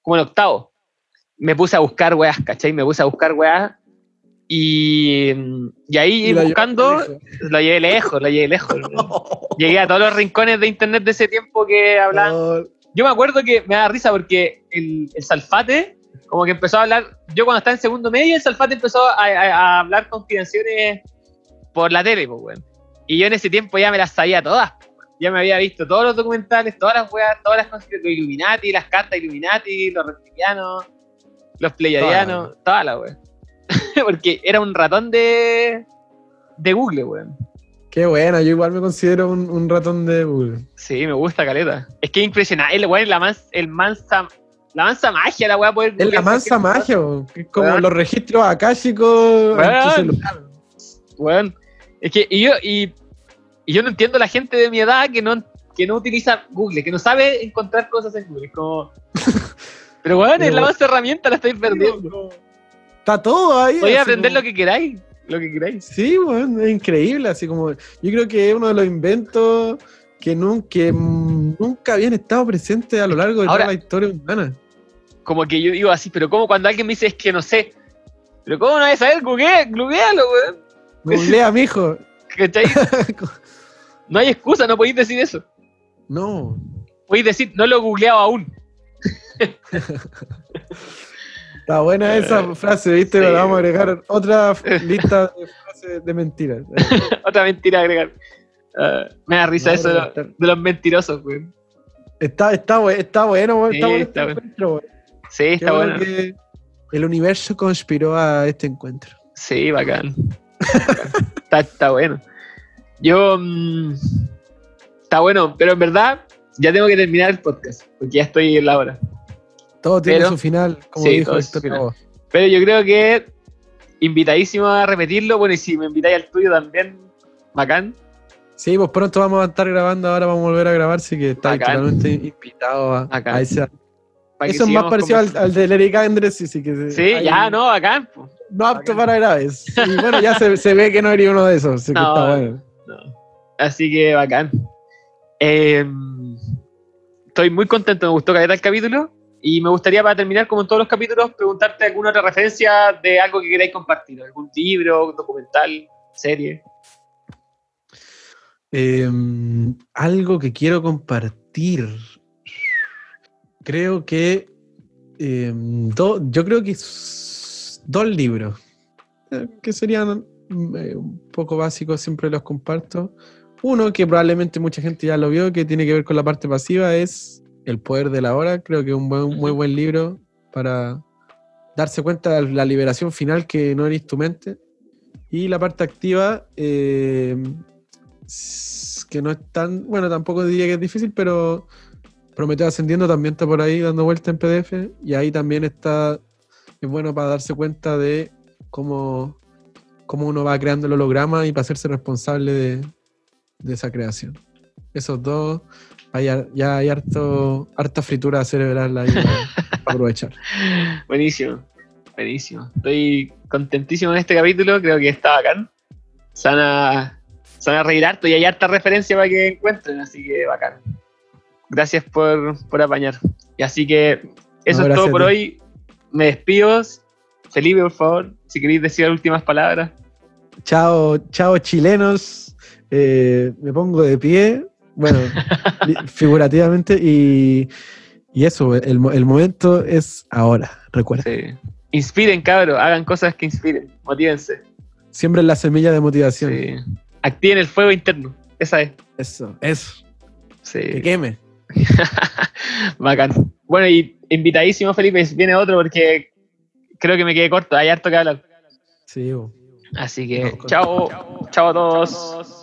como en octavo, me puse a buscar weas, ¿cachai? Me puse a buscar weas y, y ahí Y buscando, lo llevé lejos, lo llevé lejos. [LAUGHS] Llegué a todos los rincones de internet de ese tiempo que hablaban. No, Yo me acuerdo que me da risa porque el, el Salfate, como que empezó a hablar, yo cuando estaba en segundo medio, el Salfate empezó a, a- a hablar conspiraciones por la tele, pues, weón. Y yo en ese tiempo ya me las sabía todas. pues. Ya me había visto todos los documentales, todas las weas, todas las conspiraciones, los Illuminati, las cartas Illuminati, los reptilianos, los pleiadianos, todas las weas. [LAUGHS] porque era un ratón de, de Google, weón. Qué buena, yo igual me considero un, un ratón de Google. Sí, me gusta caleta. Es que es impresionante, el weón, la, mans, el mansa, la mansa magia, la weá poder. Es la mansa magia, es como los registros akáshicos en tu Weón. celular. Weón. Es que y yo, y, y yo no entiendo la gente de mi edad que no, que no utiliza Google, que no sabe encontrar cosas en Google. Como... [LAUGHS] Pero weón, es la más herramienta, la estáis perdiendo. Está todo ahí. Podéis aprender como- lo que queráis. Lo que queráis. Sí, weón, es increíble, así como yo creo que es uno de los inventos que, nun- que, mm, nunca habían estado presentes a lo largo de Ahora- toda la historia humana. Como que yo digo así, pero como cuando alguien me dice es que no sé. Pero ¿cómo no a saber? Google, googlealo, weón. Googlea, mijo. ¿Cachai? [LAUGHS] No hay excusa, no podéis decir eso. No, Podéis decir, no lo he googleado aún. [LAUGHS] está buena esa frase, ¿viste? sí. Le vamos a agregar otra [LAUGHS] lista de frases de mentiras. Otra mentira agregar. Ah, me da risa No, eso de, los- está- de los mentirosos, weón. Está, está, bu- está bueno, Sí, está bueno está este bueno. weón. Sí, está bueno bueno. el universo conspiró a este encuentro. Sí, bacán. Está, está bueno. Yo. mm, está bueno, pero en verdad ya tengo que terminar el podcast, porque ya estoy en la hora. Todo tiene Pero- su final, como sí, dijo final. Pero yo creo que invitadísimo a repetirlo. Bueno, y si me invitáis al tuyo también, bacán. Sí, pues pronto vamos a estar grabando, ahora vamos a volver a grabar, así que está Bacán. totalmente invitado a, ese. Eso es más parecido al, al de Eric Andrés, sí, sí que Sí, hay- ya, no, bacán. po. No apto Bacán. para graves. Y bueno, ya se, se ve que no eres uno de esos, así que No, está bueno. no. Así que bacán. Eh, estoy muy contento, me gustó caleta el capítulo. Y me gustaría, para terminar, como en todos los capítulos, preguntarte alguna otra referencia de algo que queráis compartir. Algún libro, documental, serie. Eh, algo que quiero compartir. Creo que. eh, do- yo creo que dos libros. eh, que serían eh, un poco básicos, siempre los comparto. Uno que probablemente mucha gente ya lo vio, que tiene que ver con la parte pasiva, es El poder de la hora. Creo que es un buen- muy buen libro para darse cuenta de la liberación final que no eres tu mente. Y la parte activa, eh, que no es tan, bueno, tampoco diría que es difícil, pero Prometeo Ascendiendo también está por ahí dando vuelta en PDF y ahí también está, es bueno para darse cuenta de cómo, cómo uno va creando el holograma y para hacerse responsable de, de esa creación. Esos dos, hay, ya hay harto, harta fritura cerebral ahí para, [LAUGHS] aprovechar. Buenísimo, buenísimo. Estoy contentísimo en este capítulo, creo que está bacán. Se van a, se van a reír harto y hay harta referencia para que encuentren, así que bacán. Gracias por, por apañar. Y así que eso No, es todo por hoy. Me despido. Felipe, por favor, si queréis decir las últimas palabras. Chao, chao chilenos. Eh, me pongo de pie, bueno, [LAUGHS] figurativamente, y, y eso, el, el momento es ahora, recuerda. Sí. Inspiren, cabros, hagan cosas que inspiren, motívense. Siempre la semilla de motivación. Sí. Activen el fuego interno, esa es. Eso, eso. Que Sí. queme. [LAUGHS] Bacán. Bueno, y invitadísimo, Felipe. Viene otro porque creo que me quedé corto. Hay harto que hablar. Sí, bo. Así que, No, chao. Chao a todos.